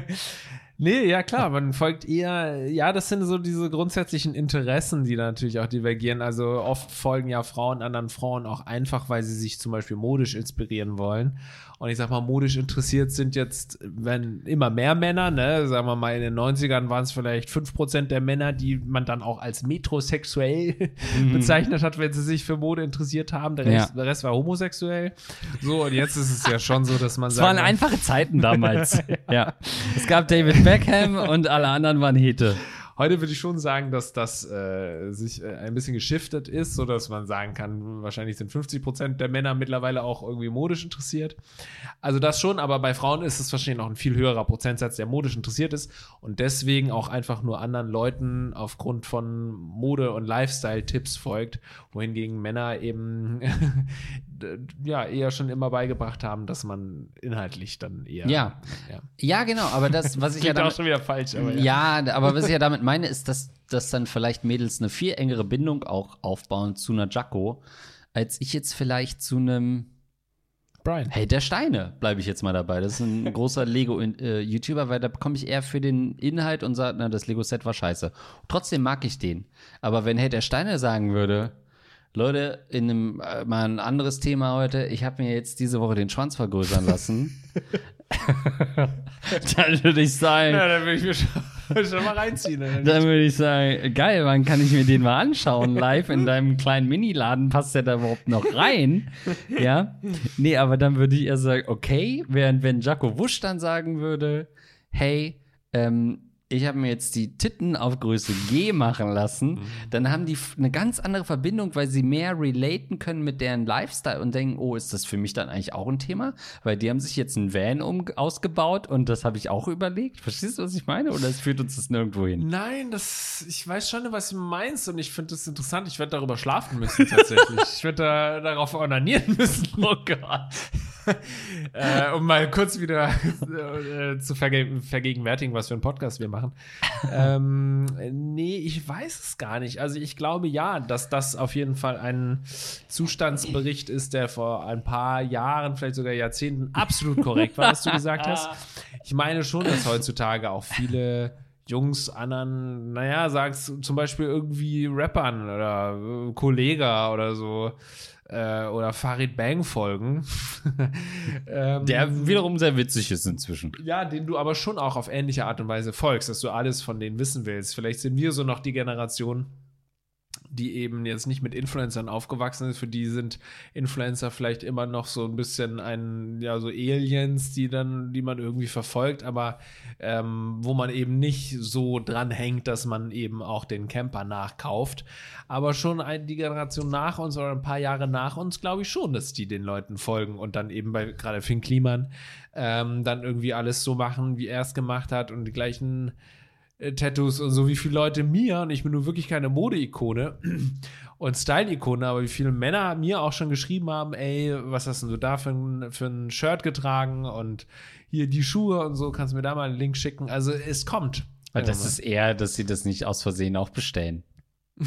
Nee, ja klar, man folgt eher, ja, das sind so diese grundsätzlichen Interessen, die da natürlich auch divergieren. Also oft folgen ja Frauen anderen Frauen auch einfach, weil sie sich zum Beispiel modisch inspirieren wollen. Und ich sag mal, modisch interessiert sind jetzt, wenn immer mehr Männer, ne, sagen wir mal, in den 90ern waren es vielleicht 5% der Männer, die man dann auch als metrosexuell bezeichnet hat, wenn sie sich für Mode interessiert haben. Der Rest, Ja. der Rest war homosexuell. So, und jetzt ist es ja schon so, dass man Es sagt. waren einfache Zeiten damals. ja. Es gab David Beckham und alle anderen waren Hete. Heute würde ich schon sagen, dass das äh, sich äh, ein bisschen geschiftet ist, so dass man sagen kann, wahrscheinlich sind 50 Prozent der Männer mittlerweile auch irgendwie modisch interessiert. Also das schon, aber bei Frauen ist es wahrscheinlich noch ein viel höherer Prozentsatz, der modisch interessiert ist und deswegen auch einfach nur anderen Leuten aufgrund von Mode- und Lifestyle-Tipps folgt, wohingegen Männer eben ja eher schon immer beigebracht haben, dass man inhaltlich dann eher Ja. ja. Ja, genau, aber das, was ich ja Klingt auch damit, schon wieder falsch, aber ja. aber was ich ja damit meine, ist, dass, dass dann vielleicht Mädels eine viel engere Bindung auch aufbauen zu einer Jacko, als ich jetzt vielleicht zu einem Brian. Hey, der Steine, bleibe ich jetzt mal dabei. Das ist ein großer Lego-YouTuber, weil da bekomme ich eher für den Inhalt und sage, na, das Lego-Set war scheiße. Trotzdem mag ich den. Aber wenn Hey, der Steine sagen würde, Leute, in einem, äh, mal ein anderes Thema heute, ich habe mir jetzt diese Woche den Schwanz vergrößern lassen. dann würde ich sagen, Ja, dann würde ich mir schon, schon mal reinziehen. Dann. würde ich sagen, geil, wann kann ich mir den mal anschauen? Live in deinem kleinen Miniladen, passt der da überhaupt noch rein? Ja? Nee, aber dann würde ich eher sagen, okay, während wenn Jaco Wusch dann sagen würde, hey, ähm, ich habe mir jetzt die Titten auf Größe G machen lassen, dann haben die eine ganz andere Verbindung, weil sie mehr relaten können mit deren Lifestyle und denken, oh, ist das für mich dann eigentlich auch ein Thema? Weil die haben sich jetzt ein Van um, ausgebaut und das habe ich auch überlegt. Verstehst du, was ich meine? Oder es führt uns das nirgendwo hin? Nein, das, ich weiß schon, was du meinst und ich finde das interessant. Ich werde darüber schlafen müssen tatsächlich. ich werde da, darauf onanieren müssen. Oh Gott. äh, um mal kurz wieder äh, zu verge vergegenwärtigen, was für einen Podcast wir machen. ähm, nee, ich weiß es gar nicht. Also ich glaube ja, dass das auf jeden Fall ein Zustandsbericht ist, der vor ein paar Jahren, vielleicht sogar Jahrzehnten absolut korrekt war, was du gesagt hast. Ich meine schon, dass heutzutage auch viele Jungs anderen, naja, sag's zum Beispiel irgendwie Rappern oder äh, Kollega oder so äh, oder Farid Bang folgen. ähm, Der wiederum sehr witzig ist inzwischen. ja, den du aber schon auch auf ähnliche Art und Weise folgst, dass du alles von denen wissen willst. Vielleicht sind wir so noch die Generation, die eben jetzt nicht mit Influencern aufgewachsen ist. Für die sind Influencer vielleicht immer noch so ein bisschen ein, ja, so Aliens, die dann, die man irgendwie verfolgt, aber ähm, wo man eben nicht so dran hängt, dass man eben auch den Camper nachkauft. Aber schon ein, die Generation nach uns oder ein paar Jahre nach uns, glaube ich schon, dass die den Leuten folgen und dann eben bei gerade Finn Kliman ähm, dann irgendwie alles so machen, wie er es gemacht hat und die gleichen Tattoos und so, wie viele Leute mir, und ich bin nur wirklich keine Mode-Ikone und Style-Ikone, aber wie viele Männer mir auch schon geschrieben haben, ey, was hast denn du da für ein, für ein Shirt getragen und hier die Schuhe und so, kannst du mir da mal einen Link schicken. Also es kommt. Weil das ist eher, dass sie das nicht aus Versehen auch bestellen.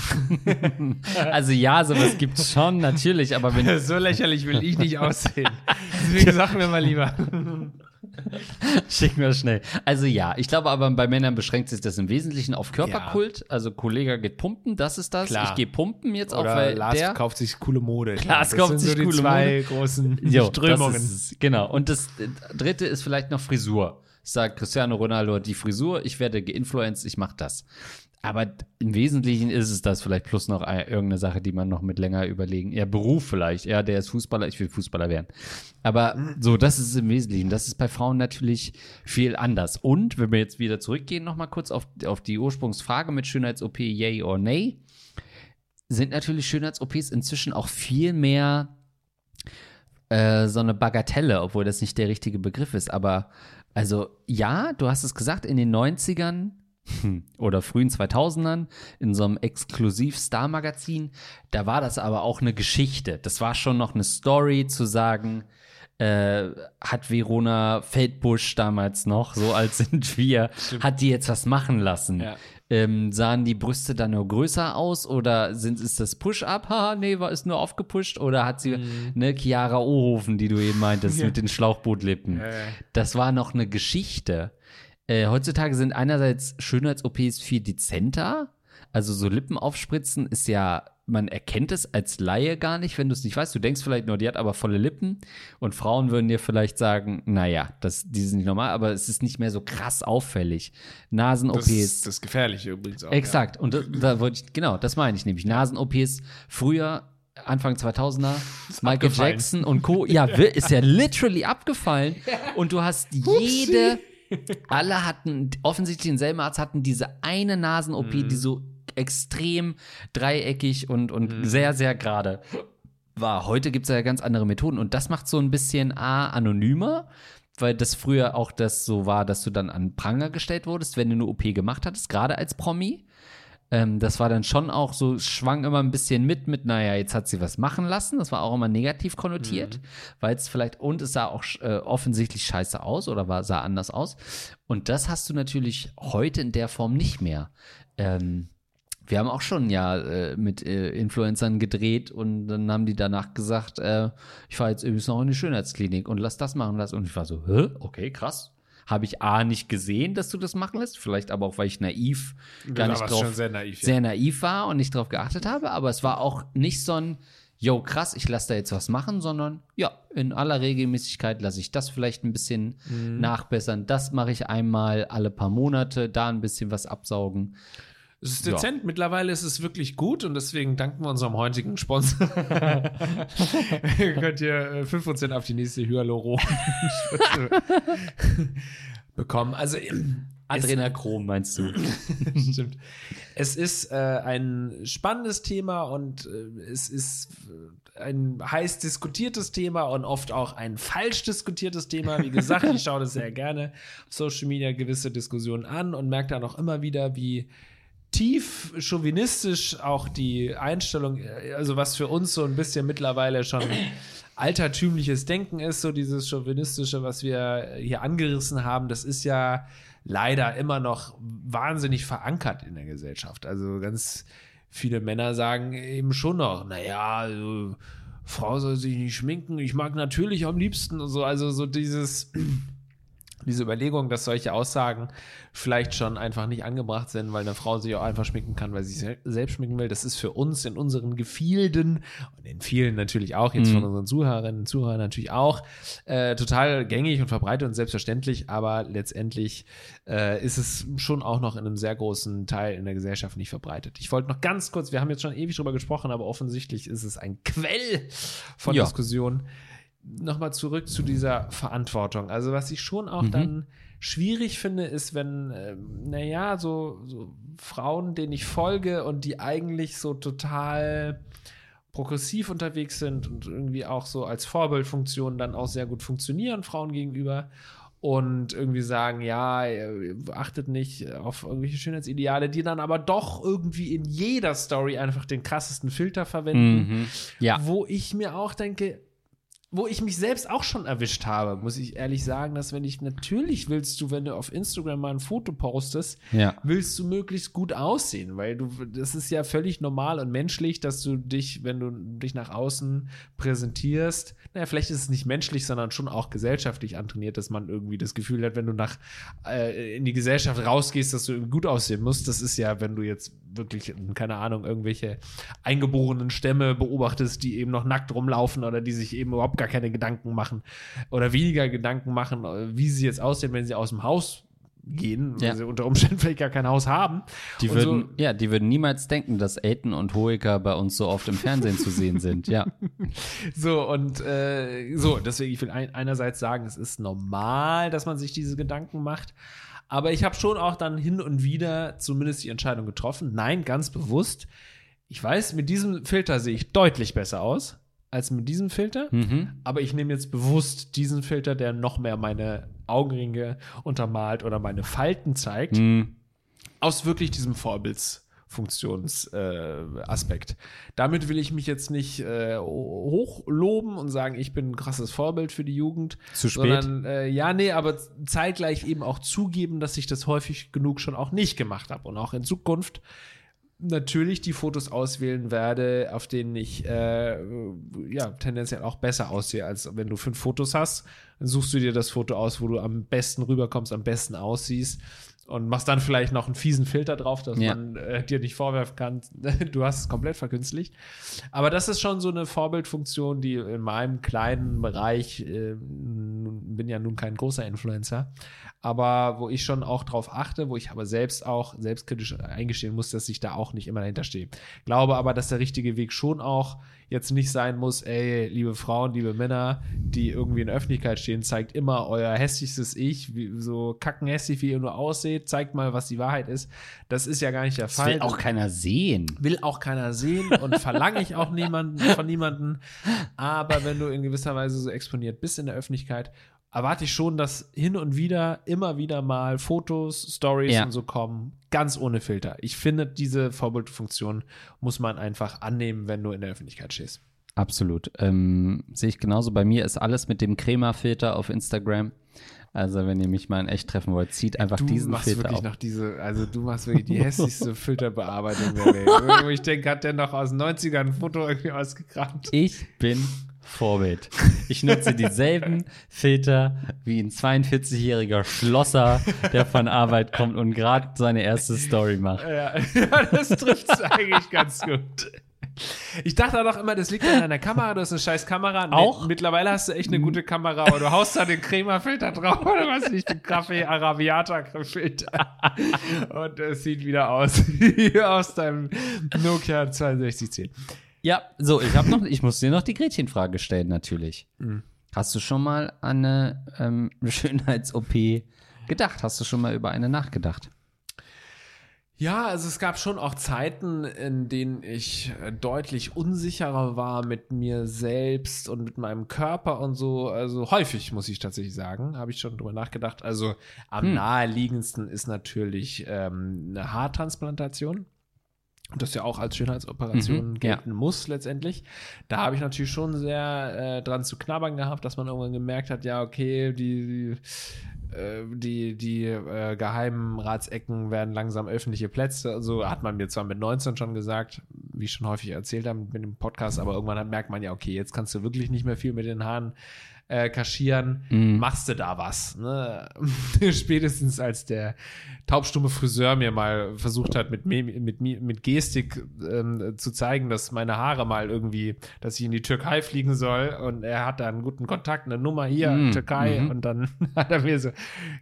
also ja, sowas gibt's schon, natürlich, aber wenn so lächerlich will ich nicht aussehen. Deswegen sag mir mal lieber. Schick mir schnell. Also ja, ich glaube aber bei Männern beschränkt sich das im Wesentlichen auf Körperkult. Also Kollege geht pumpen, das ist das. Klar. Ich gehe pumpen jetzt auch, Oder weil Lars der kauft sich coole Mode. Lars Das kauft sind sich so die coole zwei großen Jo, Strömungen. Ist, genau. Und das äh, dritte ist vielleicht noch Frisur. Sagt Cristiano Ronaldo die Frisur, ich werde geinfluenced, ich mache das. Aber im Wesentlichen ist es das vielleicht plus noch ein- irgendeine Sache, die man noch mit länger überlegen. Ja, Beruf vielleicht. Ja, der ist Fußballer, ich will Fußballer werden. Aber so, das ist im Wesentlichen. Das ist bei Frauen natürlich viel anders. Und wenn wir jetzt wieder zurückgehen, noch mal kurz auf, auf die Ursprungsfrage mit Schönheits-OP, yay or nay, sind natürlich Schönheits-OPs inzwischen auch viel mehr äh, so eine Bagatelle, obwohl das nicht der richtige Begriff ist. Aber also ja, du hast es gesagt, in den 90ern hm, oder frühen 2000ern in so einem Exklusiv-Star-Magazin, da war das aber auch eine Geschichte. Das war schon noch eine Story zu sagen, äh, hat Verona Feldbusch damals noch, so alt sind wir, hat die jetzt was machen lassen. Ja. Ähm, sahen die Brüste dann nur größer aus oder sind, ist das Push-Up? Haha, nee, war ist nur aufgepusht oder hat sie, ne, Chiara Ohofen, die du eben meintest, mit den Schlauchbootlippen. Ja, ja. Das war noch eine Geschichte. Äh, heutzutage sind einerseits Schönheits-OPs viel dezenter. Also so Lippen aufspritzen ist ja, man erkennt es als Laie gar nicht, wenn du es nicht weißt. Du denkst vielleicht nur, die hat aber volle Lippen. Und Frauen würden dir vielleicht sagen, naja, das, die sind nicht normal, aber es ist nicht mehr so krass auffällig. Das Nasen-OPs. ist das Gefährliche übrigens auch. Exakt. Und da, da wollte ich, genau, das meine ich nämlich. Nasen-OPs früher, Anfang 2000er, Michael abgefallen. Jackson und Co. Ja, ist ja literally abgefallen. Und du hast jede, alle hatten, offensichtlich denselben Arzt hatten diese eine Nasen-OP, Mhm. die so extrem dreieckig und, und Mhm. sehr, sehr gerade war. Heute gibt es ja ganz andere Methoden und das macht so ein bisschen A, anonymer, weil das früher auch das so war, dass du dann an Pranger gestellt wurdest, wenn du eine OP gemacht hattest, gerade als Promi. Ähm, das war dann schon auch so, schwang immer ein bisschen mit, mit, naja, jetzt hat sie was machen lassen. Das war auch immer negativ konnotiert, weil es vielleicht, und es sah auch äh, offensichtlich scheiße aus oder war, sah anders aus. Und das hast du natürlich heute in der Form nicht mehr. Ähm, Wir haben auch schon ja äh, mit äh, Influencern gedreht und dann haben die danach gesagt, äh, ich fahre jetzt übrigens noch in die Schönheitsklinik und lass das machen, lass. Und ich war so, hä? Okay, krass. Habe ich A nicht gesehen, dass du das machen lässt, vielleicht aber auch, weil ich naiv gar da nicht warst drauf sehr naiv, ja. sehr naiv war und nicht drauf geachtet habe, aber es war auch nicht so ein yo, krass, ich lasse da jetzt was machen, sondern ja, in aller Regelmäßigkeit lasse ich das vielleicht ein bisschen Mhm. nachbessern. Das mache ich einmal alle paar Monate, da ein bisschen was absaugen. Es ist Ja. dezent. Mittlerweile ist es wirklich gut und deswegen danken wir unserem heutigen Sponsor. ihr könnt ihr äh, 5% auf die nächste Hyaluro bekommen. Also Adrenachrom meinst du? Stimmt. Es ist äh, ein spannendes Thema und äh, es ist äh, ein heiß diskutiertes Thema und oft auch ein falsch diskutiertes Thema. Wie gesagt, ich schaue das sehr gerne auf Social Media gewisse Diskussionen an und merke dann auch immer wieder, wie tief chauvinistisch auch die Einstellung, äh, also was für uns so ein bisschen mittlerweile schon altertümliches Denken ist, so dieses chauvinistische, was wir hier angerissen haben, das ist ja leider immer noch wahnsinnig verankert in der Gesellschaft. Also ganz viele Männer sagen eben schon noch, naja, also, Frau soll sich nicht schminken, ich mag natürlich am liebsten und so, also so dieses diese Überlegung, dass solche Aussagen vielleicht schon einfach nicht angebracht sind, weil eine Frau sich auch einfach schminken kann, weil sie sich sel- selbst schminken will. Das ist für uns in unseren Gefilden und in vielen natürlich auch, jetzt von unseren Zuhörerinnen und Zuhörern natürlich auch, äh, total gängig und verbreitet und selbstverständlich, aber letztendlich äh, ist es schon auch noch in einem sehr großen Teil in der Gesellschaft nicht verbreitet. Ich wollte noch ganz kurz, wir haben jetzt schon ewig drüber gesprochen, aber offensichtlich ist es ein Quell von Ja. Diskussionen nochmal zurück zu dieser Verantwortung. Also was ich schon auch dann schwierig finde, ist, wenn, ähm, naja, so, so Frauen, denen ich folge und die eigentlich so total progressiv unterwegs sind und irgendwie auch so als Vorbildfunktion dann auch sehr gut funktionieren, Frauen gegenüber. Und irgendwie sagen, ja, achtet nicht auf irgendwelche Schönheitsideale, die dann aber doch irgendwie in jeder Story einfach den krassesten Filter verwenden Mhm. Ja. wo ich mir auch denke, wo ich mich selbst auch schon erwischt habe, muss ich ehrlich sagen, dass wenn ich natürlich willst du, wenn du auf Instagram mal ein Foto postest, Ja. willst du möglichst gut aussehen, weil du das ist ja völlig normal und menschlich, dass du dich, wenn du dich nach außen präsentierst, naja, vielleicht ist es nicht menschlich, sondern schon auch gesellschaftlich antrainiert, dass man irgendwie das Gefühl hat, wenn du nach äh, in die Gesellschaft rausgehst, dass du gut aussehen musst. Das ist ja, wenn du jetzt wirklich, keine Ahnung, irgendwelche eingeborenen Stämme beobachtest, die eben noch nackt rumlaufen oder die sich eben überhaupt gar keine Gedanken machen oder weniger Gedanken machen, äh, wie sie jetzt aussehen, wenn sie aus dem Haus gehen, weil Ja. sie unter Umständen vielleicht gar kein Haus haben. Die würden, so, ja, die würden niemals denken, dass Aiden und Hoeker bei uns so oft im Fernsehen zu sehen sind. Ja. So, und äh, so, deswegen, ich will ein, einerseits sagen, es ist normal, dass man sich diese Gedanken macht. Aber ich habe schon auch dann hin und wieder zumindest die Entscheidung getroffen. Nein, ganz bewusst. Ich weiß, mit diesem Filter sehe ich deutlich besser aus als mit diesem Filter. Mhm. Aber ich nehme jetzt bewusst diesen Filter, der noch mehr meine Augenringe untermalt oder meine Falten zeigt Mhm. aus wirklich diesem Vorbildsfunktionsaspekt. Äh. Damit will ich mich jetzt nicht äh, hochloben und sagen, ich bin ein krasses Vorbild für die Jugend. Zu spät. Sondern, äh, ja, nee, aber zeitgleich eben auch zugeben, dass ich das häufig genug schon auch nicht gemacht habe. Und auch in Zukunft natürlich die Fotos auswählen werde, auf denen ich äh, ja tendenziell auch besser aussehe, als wenn du fünf Fotos hast. Dann suchst du dir das Foto aus, wo du am besten rüberkommst, am besten aussiehst und machst dann vielleicht noch einen fiesen Filter drauf, dass Ja. man äh, dir nicht vorwerfen kann, du hast es komplett verkünstlicht. Aber das ist schon so eine Vorbildfunktion, die in meinem kleinen Bereich, äh, bin ja nun kein großer Influencer, aber wo ich schon auch drauf achte, wo ich aber selbst auch selbstkritisch eingestehen muss, dass ich da auch nicht immer dahinter stehe. Glaube aber, dass der richtige Weg schon auch jetzt nicht sein muss, ey, liebe Frauen, liebe Männer, die irgendwie in der Öffentlichkeit stehen, zeigt immer euer hässlichstes Ich, wie, so kackenhässlich, wie ihr nur ausseht, zeigt mal, was die Wahrheit ist. Das ist ja gar nicht der Das Fall. will auch keiner sehen. Will auch keiner sehen und verlange ich auch niemanden, von niemanden. Aber wenn du in gewisser Weise so exponiert bist in der Öffentlichkeit, erwarte ich schon, dass hin und wieder, immer wieder mal Fotos, Stories Ja. und so kommen, ganz ohne Filter. Ich finde, diese Vorbildfunktion muss man einfach annehmen, wenn du in der Öffentlichkeit stehst. Absolut. Ähm, Sehe ich genauso. Bei mir ist alles mit dem Crema-Filter auf Instagram. Also, wenn ihr mich mal in echt treffen wollt, zieht einfach Du diesen machst Filter wirklich auf. noch diese, also du machst wirklich die hässlichste Filterbearbeitung der Welt. Wo ich denke, hat der noch aus den 90ern ein Foto irgendwie ausgekramt? Ich bin Vorbild. Ich nutze dieselben Filter wie ein 42-jähriger Schlosser, der von Arbeit kommt und gerade seine erste Story macht. Ja, ja das trifft es eigentlich ganz gut. Ich dachte auch immer, das liegt an deiner Kamera, du hast eine scheiß Kamera. Nee, Auch? mittlerweile hast du echt eine gute Kamera, aber du haust da den Crema-Filter drauf oder was nicht, den Kaffee Arabiata-Filter. Und es sieht wieder aus wie aus deinem Nokia 6210. Ja, so, ich habe noch, ich muss dir noch die Gretchenfrage stellen, natürlich. Hast du schon mal an eine ähm, Schönheits-OP gedacht? Hast du schon mal über eine nachgedacht? Ja, also es gab schon auch Zeiten, in denen ich äh, deutlich unsicherer war mit mir selbst und mit meinem Körper und so. Also häufig, muss ich tatsächlich sagen, habe ich schon drüber nachgedacht. Also am naheliegendsten ist natürlich ähm, eine Haartransplantation. Und das ja auch als Schönheitsoperation Mhm, gelten muss letztendlich. Da habe ich natürlich schon sehr äh, dran zu knabbern gehabt, dass man irgendwann gemerkt hat, ja, okay, die, die, äh, die, die äh, geheimen Ratsecken werden langsam öffentliche Plätze. So hat man mir zwar mit 19 schon gesagt, wie ich schon häufig erzählt habe mit dem Podcast, aber irgendwann hat, merkt man ja, okay, jetzt kannst du wirklich nicht mehr viel mit den Haaren äh, kaschieren, machst du da was. Ne? Spätestens als der taubstumme Friseur mir mal versucht hat, mit, mit, Mi- mit Gestik ähm, zu zeigen, dass meine Haare mal irgendwie, dass ich in die Türkei fliegen soll und er hat da einen guten Kontakt, eine Nummer hier, Mm, Türkei mhm. und dann hat er mir so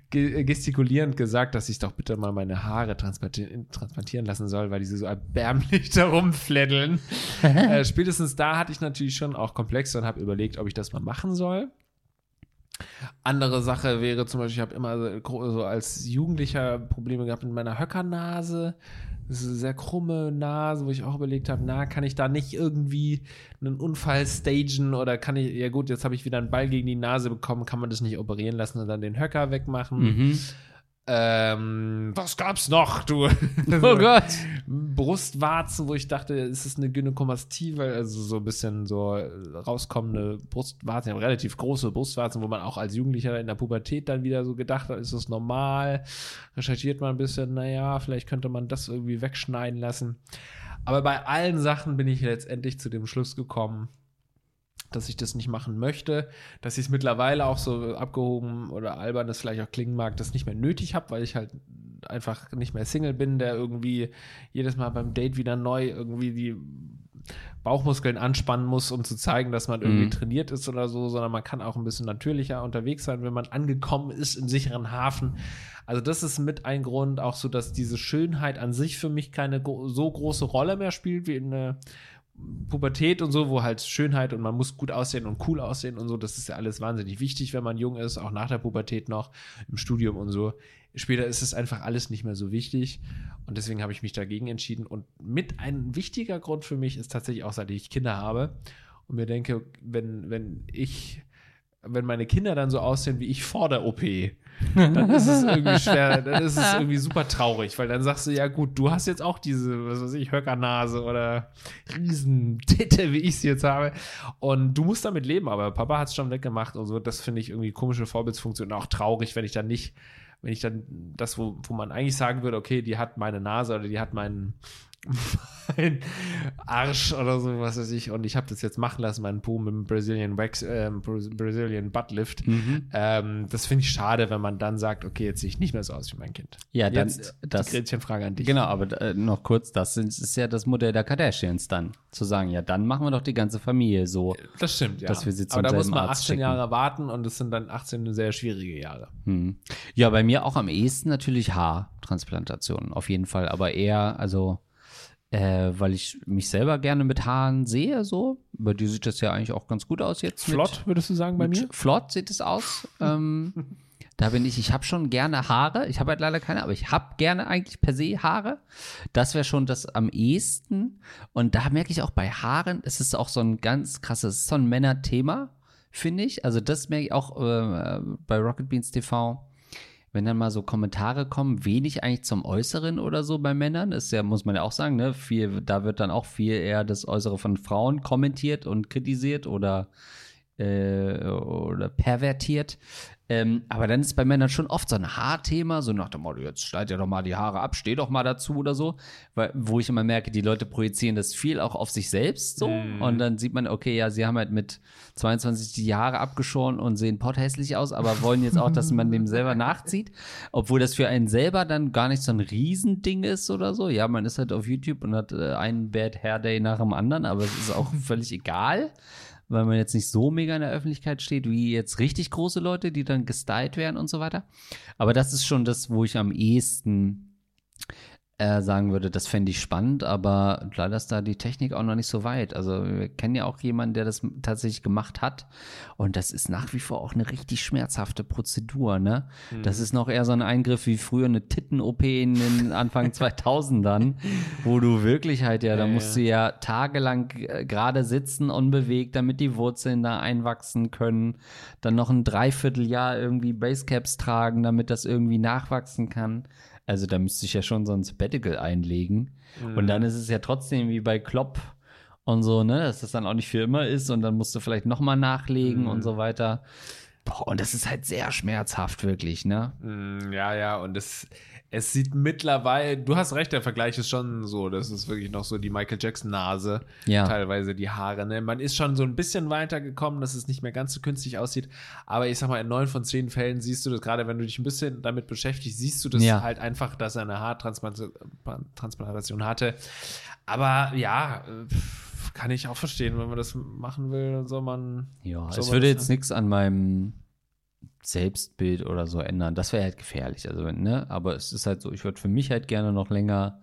ge gestikulierend gesagt, dass ich doch bitte mal meine Haare transplantieren, lassen soll, weil die so erbärmlich da rumfleddeln. äh, spätestens da hatte ich natürlich schon auch Komplexe und habe überlegt, ob ich das mal machen soll. Andere Sache wäre zum Beispiel, ich habe immer so, als Jugendlicher Probleme gehabt mit meiner Höckernase. Das ist eine sehr krumme Nase, wo ich auch überlegt habe, na, kann ich da nicht irgendwie einen Unfall stagen oder kann ich, ja gut, jetzt habe ich wieder einen Ball gegen die Nase bekommen, kann man das nicht operieren lassen und dann den Höcker wegmachen? Mhm. Ähm, was gab's noch, du? Oh Gott. Brustwarzen, wo ich dachte, ist es eine Gynäkomastie, weil also so ein bisschen so rauskommende Brustwarzen, ja, relativ große Brustwarzen, wo man auch als Jugendlicher in der Pubertät dann wieder so gedacht hat, ist das normal? Recherchiert man ein bisschen, naja, vielleicht könnte man das irgendwie wegschneiden lassen. Aber bei allen Sachen bin ich letztendlich zu dem Schluss gekommen, dass ich das nicht machen möchte, dass ich es mittlerweile auch so abgehoben oder albern das vielleicht auch klingen mag, das nicht mehr nötig habe, weil ich halt einfach nicht mehr Single bin, der irgendwie jedes Mal beim Date wieder neu irgendwie die Bauchmuskeln anspannen muss, um zu zeigen, dass man irgendwie Mhm. trainiert ist oder so, sondern man kann auch ein bisschen natürlicher unterwegs sein, wenn man angekommen ist im sicheren Hafen. Also das ist mit ein Grund auch so, dass diese Schönheit an sich für mich keine so große Rolle mehr spielt wie in der Pubertät und so, wo halt Schönheit und man muss gut aussehen und cool aussehen und so, das ist ja alles wahnsinnig wichtig, wenn man jung ist, auch nach der Pubertät noch, im Studium und so. Später ist es einfach alles nicht mehr so wichtig und deswegen habe ich mich dagegen entschieden und mit ein wichtiger Grund für mich ist tatsächlich auch, seit ich Kinder habe und mir denke, wenn, wenn ich, wenn meine Kinder dann so aussehen wie ich vor der OP, dann ist es irgendwie schwer, dann ist es irgendwie super traurig, weil dann sagst du, ja gut, du hast jetzt auch diese, was weiß ich, Höckernase oder Riesentitte, wie ich sie jetzt habe. Und du musst damit leben, aber Papa hat es schon weggemacht und so, das finde ich irgendwie komische Vorbildsfunktion und auch traurig, wenn ich dann nicht, wenn ich dann das, wo, wo man eigentlich sagen würde, okay, die hat meine Nase oder die hat meinen mein Arsch oder so, was weiß ich. Und ich habe das jetzt machen lassen, meinen Po mit dem Brazilian Wax, ähm, Brazilian Butt Lift. Mhm. Ähm, das finde ich schade, wenn man dann sagt, okay, jetzt sehe ich nicht mehr so aus wie mein Kind. Ja, dann, jetzt das, Gretchenfrage an dich. genau, aber äh, noch kurz, das ist ja das Modell der Kardashians dann. Zu sagen, ja, dann machen wir doch die ganze Familie so. Das stimmt, ja. Dass wir sie zum Aber da muss man Arzt 18 schicken. Jahre warten und es sind dann 18 sehr schwierige Jahre. Hm. Ja, bei mir auch am ehesten natürlich Haartransplantationen, auf jeden Fall. Aber eher, also, äh, weil ich mich selber gerne mit Haaren sehe, so. Bei dir sieht das ja eigentlich auch ganz gut aus jetzt. Flott, würdest du sagen, bei mit, mir? mit Flott sieht es aus. ähm, da bin ich, ich habe schon gerne Haare. Ich habe halt leider keine, aber ich habe gerne eigentlich per se Haare. Das wäre schon das am ehesten. Und da merke ich auch bei Haaren, es ist auch so ein ganz krasses, so ein Männerthema, finde ich. Also das merke ich auch äh, bei Rocket Beans TV wenn dann mal so Kommentare kommen, wenig eigentlich zum Äußeren oder so bei Männern, ist ja, muss man ja auch sagen, ne, viel, da wird dann auch viel eher das Äußere von Frauen kommentiert und kritisiert oder äh, pervertiert. Ähm, aber dann ist bei Männern schon oft so ein Haarthema, so nach dem Motto, jetzt schneid ja doch mal die Haare ab, steh doch mal dazu oder so. Weil, wo ich immer merke, die Leute projizieren das viel auch auf sich selbst so. Und dann sieht man, okay, ja, sie haben halt mit 22 die Haare abgeschoren und sehen potthässlich aus, aber wollen jetzt auch, dass man dem selber nachzieht. Obwohl das für einen selber dann gar nicht so ein Riesending ist oder so. Ja, man ist halt auf YouTube und hat äh, einen Bad Hair Day nach dem anderen, aber es ist auch völlig egal weil man jetzt nicht so mega in der Öffentlichkeit steht, wie jetzt richtig große Leute, die dann gestylt werden und so weiter. Aber das ist schon das, wo ich am ehesten äh, sagen würde, das fände ich spannend, aber leider ist da die Technik auch noch nicht so weit. Also wir kennen ja auch jemanden, der das tatsächlich gemacht hat und das ist nach wie vor auch eine richtig schmerzhafte Prozedur, ne? Das ist noch eher so ein Eingriff wie früher eine Titten-OP in den Anfang 2000ern, wo du wirklich halt ja, da Ja, musst du ja tagelang äh, gerade sitzen unbewegt, damit die Wurzeln da einwachsen können, dann noch ein Dreivierteljahr irgendwie Basecaps tragen, damit das irgendwie nachwachsen kann. Also da müsste ich ja schon so ein Sabbatical einlegen. Und dann ist es ja trotzdem wie bei Klopp und so, ne, dass das dann auch nicht für immer ist und dann musst du vielleicht nochmal nachlegen und so weiter. Boah, und das ist halt sehr schmerzhaft, wirklich, ne? Mm, Ja, ja, und es, es sieht mittlerweile, du hast recht, der Vergleich ist schon so, das ist wirklich noch so die Michael Jackson-Nase, Ja. teilweise die Haare. Ne? Man ist schon so ein bisschen weitergekommen, dass es nicht mehr ganz so künstlich aussieht, aber ich sag mal, in neun von zehn Fällen siehst du das, gerade wenn du dich ein bisschen damit beschäftigst, siehst du das Ja. halt einfach, dass er eine Haartransplantation hatte. Aber ja, kann ich auch verstehen, wenn man das machen will, soll man. Ja, es würde jetzt nichts an meinem Selbstbild oder so ändern. Das wäre halt gefährlich. Also, ne? Aber es ist halt so, ich würde für mich halt gerne noch länger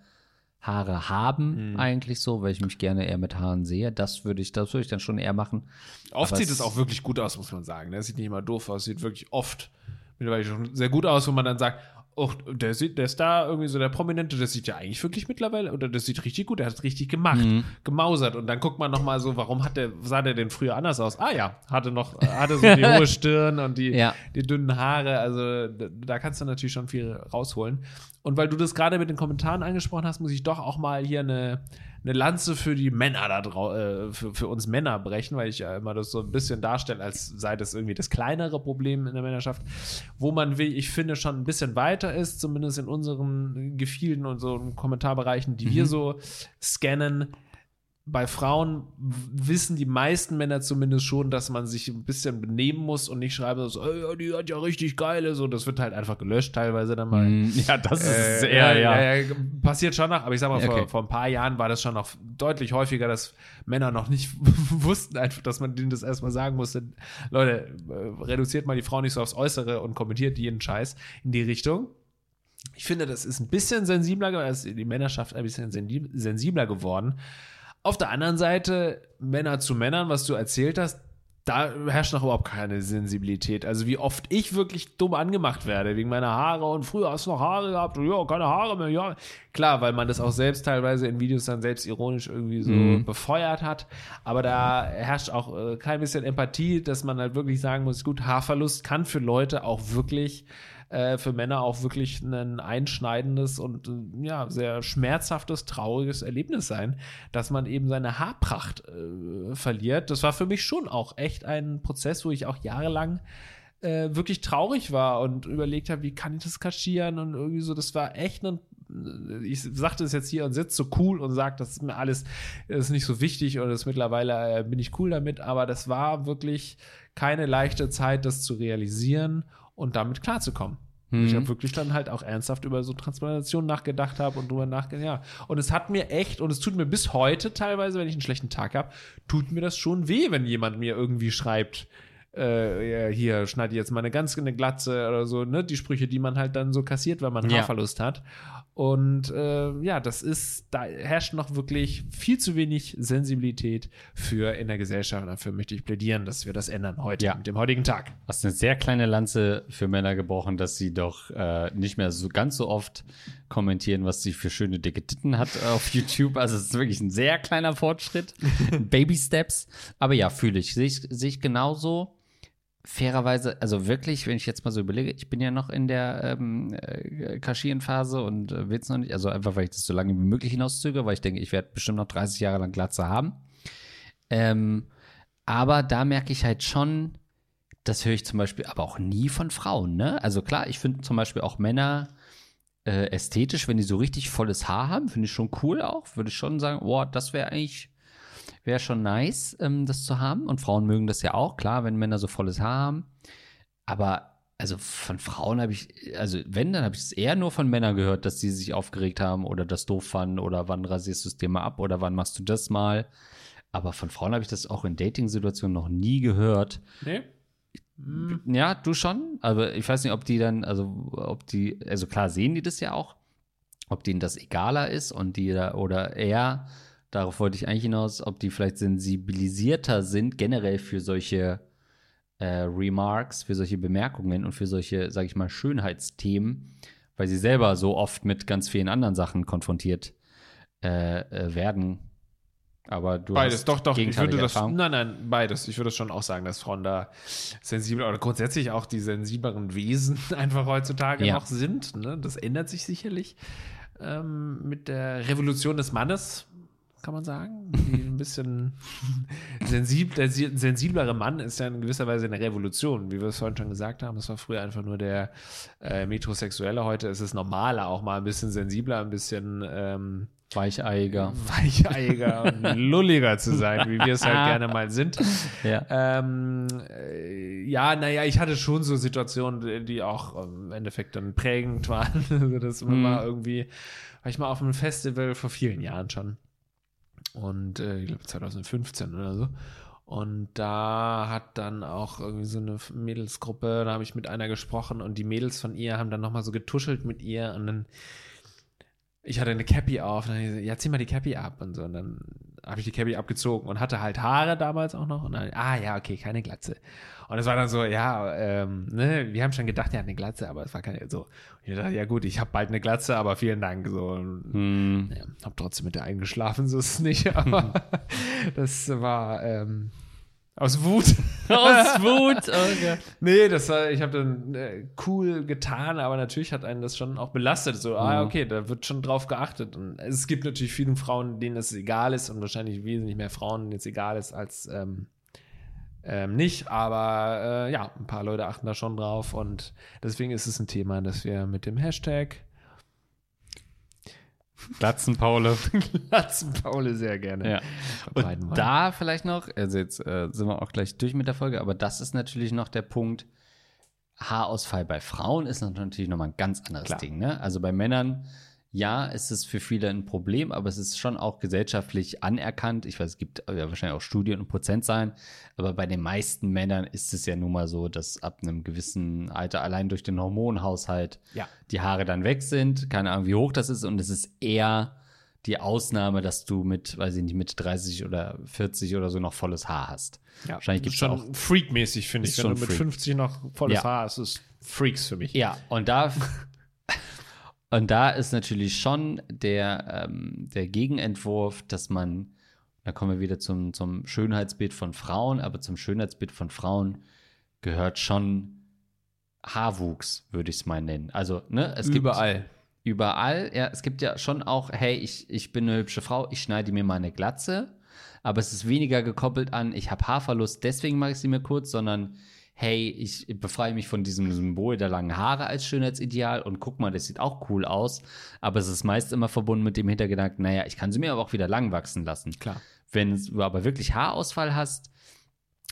Haare haben, Mhm. eigentlich so, weil ich mich gerne eher mit Haaren sehe. Das würde ich, das würde ich dann schon eher machen. Oft Aber sieht es- es auch wirklich gut aus, muss man sagen. Ne? Es sieht nicht immer doof aus, sieht wirklich oft mittlerweile schon sehr gut aus, wo man dann sagt, oh, der, sieht, der Star, irgendwie so der Prominente, das sieht ja eigentlich wirklich mittlerweile, oder das sieht richtig gut, der hat es richtig gemacht, Mhm. gemausert. Und dann guckt man nochmal so, warum hat der, sah der denn früher anders aus? Ah ja, hatte noch, hatte so die hohe Stirn und die, Ja. die dünnen Haare. Also da, da kannst du natürlich schon viel rausholen. Und weil du das gerade mit den Kommentaren angesprochen hast, muss ich doch auch mal hier eine, eine Lanze für die Männer da drau äh, für, für uns Männer brechen, weil ich ja immer das so ein bisschen darstelle, als sei das irgendwie das kleinere Problem in der Männerschaft, wo man, wie ich finde, schon ein bisschen weiter ist, zumindest in unseren Gefilden und so Kommentarbereichen, die wir so scannen. Bei Frauen wissen die meisten Männer zumindest schon, dass man sich ein bisschen benehmen muss und nicht schreiben so, "Ey, ja, die hat ja richtig geile, so, das wird halt einfach gelöscht teilweise dann mal. Mm, Ja, das Äh, ja, ja, ja, passiert schon noch, aber ich sag mal, Okay. vor, vor ein paar Jahren war das schon noch deutlich häufiger, dass Männer noch nicht wussten, einfach, dass man denen das erstmal sagen musste. Leute, äh, reduziert mal die Frau nicht so aufs Äußere und kommentiert jeden Scheiß in die Richtung. Ich finde, das ist ein bisschen sensibler, ist die Männerschaft ein bisschen sensi- sensibler geworden. Auf der anderen Seite, Männer zu Männern, was du erzählt hast, da herrscht noch überhaupt keine Sensibilität. Also wie oft ich wirklich dumm angemacht werde wegen meiner Haare und früher hast du noch Haare gehabt und ja, keine Haare mehr, ja. Klar, weil man das auch selbst teilweise in Videos dann selbst ironisch irgendwie so Mhm. befeuert hat. Aber da herrscht auch äh, kein bisschen Empathie, dass man halt wirklich sagen muss, gut, Haarverlust kann für Leute auch wirklich äh, für Männer auch wirklich ein einschneidendes und äh, ja, sehr schmerzhaftes, trauriges Erlebnis sein, dass man eben seine Haarpracht äh, verliert. Das war für mich schon auch echt ein Prozess, wo ich auch jahrelang äh, wirklich traurig war und überlegt habe, wie kann ich das kaschieren und irgendwie so, das war echt ein ich sagte es jetzt hier und sitze so cool und sage, das ist mir alles ist nicht so wichtig und das mittlerweile bin ich cool damit, aber das war wirklich keine leichte Zeit, das zu realisieren und damit klarzukommen. Ich habe wirklich dann halt auch ernsthaft über so Transplantation nachgedacht habe und drüber nachgedacht, ja. Und es hat mir echt, und es tut mir bis heute teilweise, wenn ich einen schlechten Tag habe, tut mir das schon weh, wenn jemand mir irgendwie schreibt, äh, ja, hier, schneide jetzt mal eine ganz eine Glatze oder so, ne? Die Sprüche, die man halt dann so kassiert, weil man Ja. Haarverlust hat. Und äh, ja, das ist, da herrscht noch wirklich viel zu wenig Sensibilität für in der Gesellschaft. Dafür möchte ich plädieren, dass wir das ändern heute, Ja. mit dem heutigen Tag. Hast eine sehr kleine Lanze für Männer gebrochen, dass sie doch äh, nicht mehr so ganz so oft kommentieren, was sie für schöne dicke Titten hat auf YouTube. Also es ist wirklich ein sehr kleiner Fortschritt. Baby Steps. Aber ja, fühle ich. Sehe ich, sehe ich genauso. Fairerweise, also wirklich, wenn ich jetzt mal so überlege, ich bin ja noch in der ähm, äh, Kaschierenphase und äh, will es noch nicht, also einfach, weil ich das so lange wie möglich hinauszögere, weil ich denke, ich werde bestimmt noch 30 Jahre lang Glatze haben. Ähm, Aber da merke ich halt schon, das höre ich zum Beispiel aber auch nie von Frauen, ne? Also klar, ich finde zum Beispiel auch Männer äh, ästhetisch, wenn die so richtig volles Haar haben, finde ich schon cool auch. Würde ich schon sagen, boah, das wäre eigentlich, wäre schon nice, ähm, das zu haben. Und Frauen mögen das ja auch, klar, wenn Männer so volles Haar haben. Aber also von Frauen habe ich, also wenn, dann habe ich es eher nur von Männern gehört, dass sie sich aufgeregt haben oder das doof fanden oder wann rasierst du es dir mal ab oder wann machst du das mal. Aber von Frauen habe ich das auch in Dating-Situationen noch nie gehört. Nee? Ja, du schon. Aber ich weiß nicht, ob die dann, also ob die, also klar sehen die das ja auch, ob denen das egaler ist und die da, oder eher, darauf wollte ich eigentlich hinaus, ob die vielleicht sensibilisierter sind generell für solche äh, Remarks, für solche Bemerkungen und für solche, sag ich mal, Schönheitsthemen, weil sie selber so oft mit ganz vielen anderen Sachen konfrontiert äh, äh, werden. Aber du Beides, hast doch, doch. Ich würde das, Erfahrung. nein, nein, beides. Ich würde schon auch sagen, dass Frauen da sensibel oder grundsätzlich auch die sensibleren Wesen einfach heutzutage Ja. noch sind. Ne? Das ändert sich sicherlich ähm, mit der Revolution des Mannes, kann man sagen. Die ein bisschen sensib, der si- sensiblere Mann ist ja in gewisser Weise eine Revolution, wie wir es vorhin schon gesagt haben. Das war früher einfach nur der äh, Metrosexuelle. Heute ist es normaler, auch mal ein bisschen sensibler, ein bisschen ähm, Weicheiger. weicheiger und lulliger zu sein, wie wir es halt gerne mal sind. Ja. Ähm, äh, ja, naja, ich hatte schon so Situationen, die- auch im Endeffekt dann prägend waren. Also das Mhm. war irgendwie, war ich mal auf einem Festival vor vielen Jahren schon. Und äh, ich glaube 2015 oder so. Und da hat dann auch irgendwie so eine Mädelsgruppe, da habe ich mit einer gesprochen und die Mädels von ihr haben dann nochmal so getuschelt mit ihr und dann ich hatte eine Cappy auf, und dann ja, zieh mal die Cappy ab und so. Und dann habe ich die Cappy abgezogen und hatte halt Haare damals auch noch. Und dann, ah ja, okay, keine Glatze. Und es war dann so, ja, ähm, ne, wir haben schon gedacht, er hat eine Glatze, aber es war keine so. Und ich dachte, ja gut, ich habe bald eine Glatze, aber vielen Dank. So, und, Hm. ja, hab trotzdem mit der eingeschlafen, so ist es nicht. Aber das war ähm, aus Wut. Aus Wut. Okay. Nee, das war, ich habe dann äh, cool getan, aber natürlich hat einen das schon auch belastet. So, ah, Mhm. okay, da wird schon drauf geachtet. Und es gibt natürlich viele Frauen, denen das egal ist und wahrscheinlich wesentlich mehr Frauen, denen es egal ist als ähm, ähm, nicht. Aber äh, ja, ein paar Leute achten da schon drauf und deswegen ist es ein Thema, das wir mit dem Hashtag Glatzenpaule. Latzenpaule sehr gerne Ja. Und da vielleicht noch, also jetzt äh, sind wir auch gleich durch mit der Folge, aber das ist natürlich noch der Punkt, Haarausfall bei Frauen ist natürlich nochmal ein ganz anderes Klar. Ding. Ne? Also bei Männern, ja, ist es für viele ein Problem, aber es ist schon auch gesellschaftlich anerkannt. Ich weiß, es gibt ja wahrscheinlich auch Studien und Prozentzahlen, aber bei den meisten Männern ist es ja nun mal so, dass ab einem gewissen Alter allein durch den Hormonhaushalt Ja. die Haare dann weg sind. Keine Ahnung, wie hoch das ist und es ist eher die Ausnahme, dass du mit, weiß ich nicht, mit 30 oder 40 oder so noch volles Haar hast. Ja, Wahrscheinlich gibt es schon auch. freakmäßig, finde ich. Ist Wenn schon du mit freak. 50 noch volles Ja. Haar hast, ist Freaks für mich. Ja, und da. und da ist natürlich schon der, ähm, der Gegenentwurf, dass man, da kommen wir wieder zum, zum Schönheitsbild von Frauen, aber zum Schönheitsbild von Frauen gehört schon Haarwuchs, würde ich es mal nennen. Also, ne, es gibt Überall. überall, ja, es gibt ja schon auch, hey, ich, ich bin eine hübsche Frau, ich schneide mir mal eine Glatze, aber es ist weniger gekoppelt an, ich habe Haarverlust, deswegen mache ich sie mir kurz, sondern hey, ich befreie mich von diesem Symbol der langen Haare als Schönheitsideal und guck mal, das sieht auch cool aus, aber es ist meist immer verbunden mit dem Hintergedanken, naja, ich kann sie mir aber auch wieder lang wachsen lassen. Klar. Wenn du aber wirklich Haarausfall hast,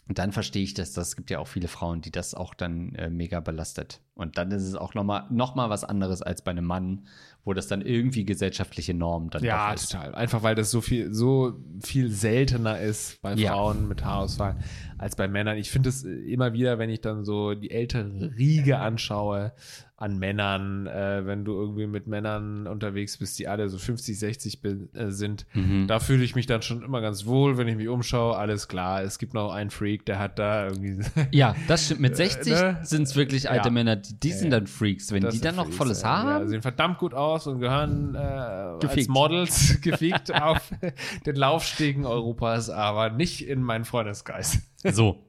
dann verstehe ich das. Das gibt ja auch viele Frauen, die das auch dann äh, mega belastet. Und dann ist es auch nochmal noch mal was anderes als bei einem Mann, wo das dann irgendwie gesellschaftliche Norm dann Ja, ist. total. Einfach weil das so viel, so viel seltener ist bei Ja. Frauen mit Haarausfall als bei Männern. Ich finde es immer wieder, wenn ich dann so die ältere Riege anschaue an Männern, äh, wenn du irgendwie mit Männern unterwegs bist, die alle so 50, 60 bin, äh, sind, Mhm. da fühle ich mich dann schon immer ganz wohl, wenn ich mich umschaue. Alles klar, es gibt noch einen Freak, der hat da irgendwie. Ja, das stimmt. Mit 60 ne? sind es wirklich alte Ja. Männer, die, die sind dann Freaks. Wenn Das die dann noch Freaks, volles. Haar Ja, haben, sehen verdammt gut aus und gehören äh, als. Models gefickt auf den Laufstegen Europas, aber nicht in meinen Freundeskreis. So.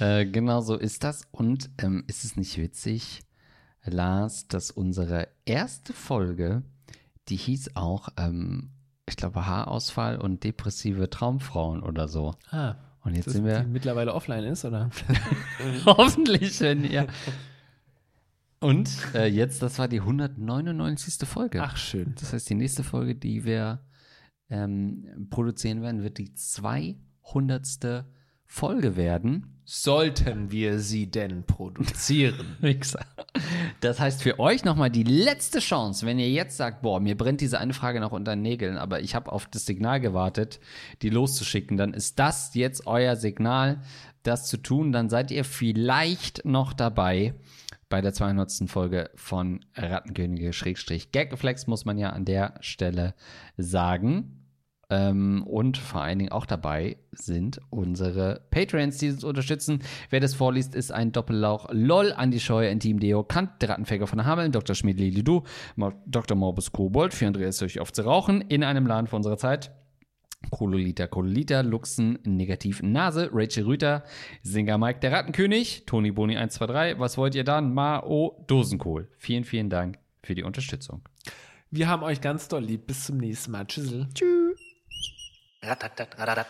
äh, genau so ist das. Und ähm, ist es nicht witzig, Lars, dass unsere erste Folge, die hieß auch, ähm, ich glaube, Haarausfall und depressive Traumfrauen oder so. Ah, Und jetzt Das sind die wir mittlerweile offline ist, oder? hoffentlich, wenn ihr. Und äh, jetzt, das war die 199. Folge. Ach, schön. Das heißt, die nächste Folge, die wir ähm, produzieren werden, wird die 200. Folge werden. Sollten wir sie denn produzieren? Wichser. Das heißt für euch nochmal die letzte Chance, wenn ihr jetzt sagt, boah, mir brennt diese eine Frage noch unter den Nägeln, aber ich habe auf das Signal gewartet, die loszuschicken, dann ist das jetzt euer Signal, das zu tun. Dann seid ihr vielleicht noch dabei bei der 200. Folge von Rattenkönige Schrägstrich Gaggeflex, muss man ja an der Stelle sagen. Ähm, und vor allen Dingen auch dabei sind unsere Patreons, die uns unterstützen. Wer das vorliest, ist ein Doppellauch. LOL, Andi Scheuer, Intim Deo, Kant, der Rattenfäger von Hameln, Dr. Schmidt Lidu, Dr. Morbus Kobold, für Andreas durch auf zu rauchen, in einem Laden vor unserer Zeit. Kololita, Kololita, Luxen, Negativ, Nase, Rachel Rüter, Singer Mike, der Rattenkönig, Toni Boni 123, was wollt ihr dann? Mao, Dosenkohl. Vielen, vielen Dank für die Unterstützung. Wir haben euch ganz doll lieb. Bis zum nächsten Mal. Tschüssel. Rattenrönige.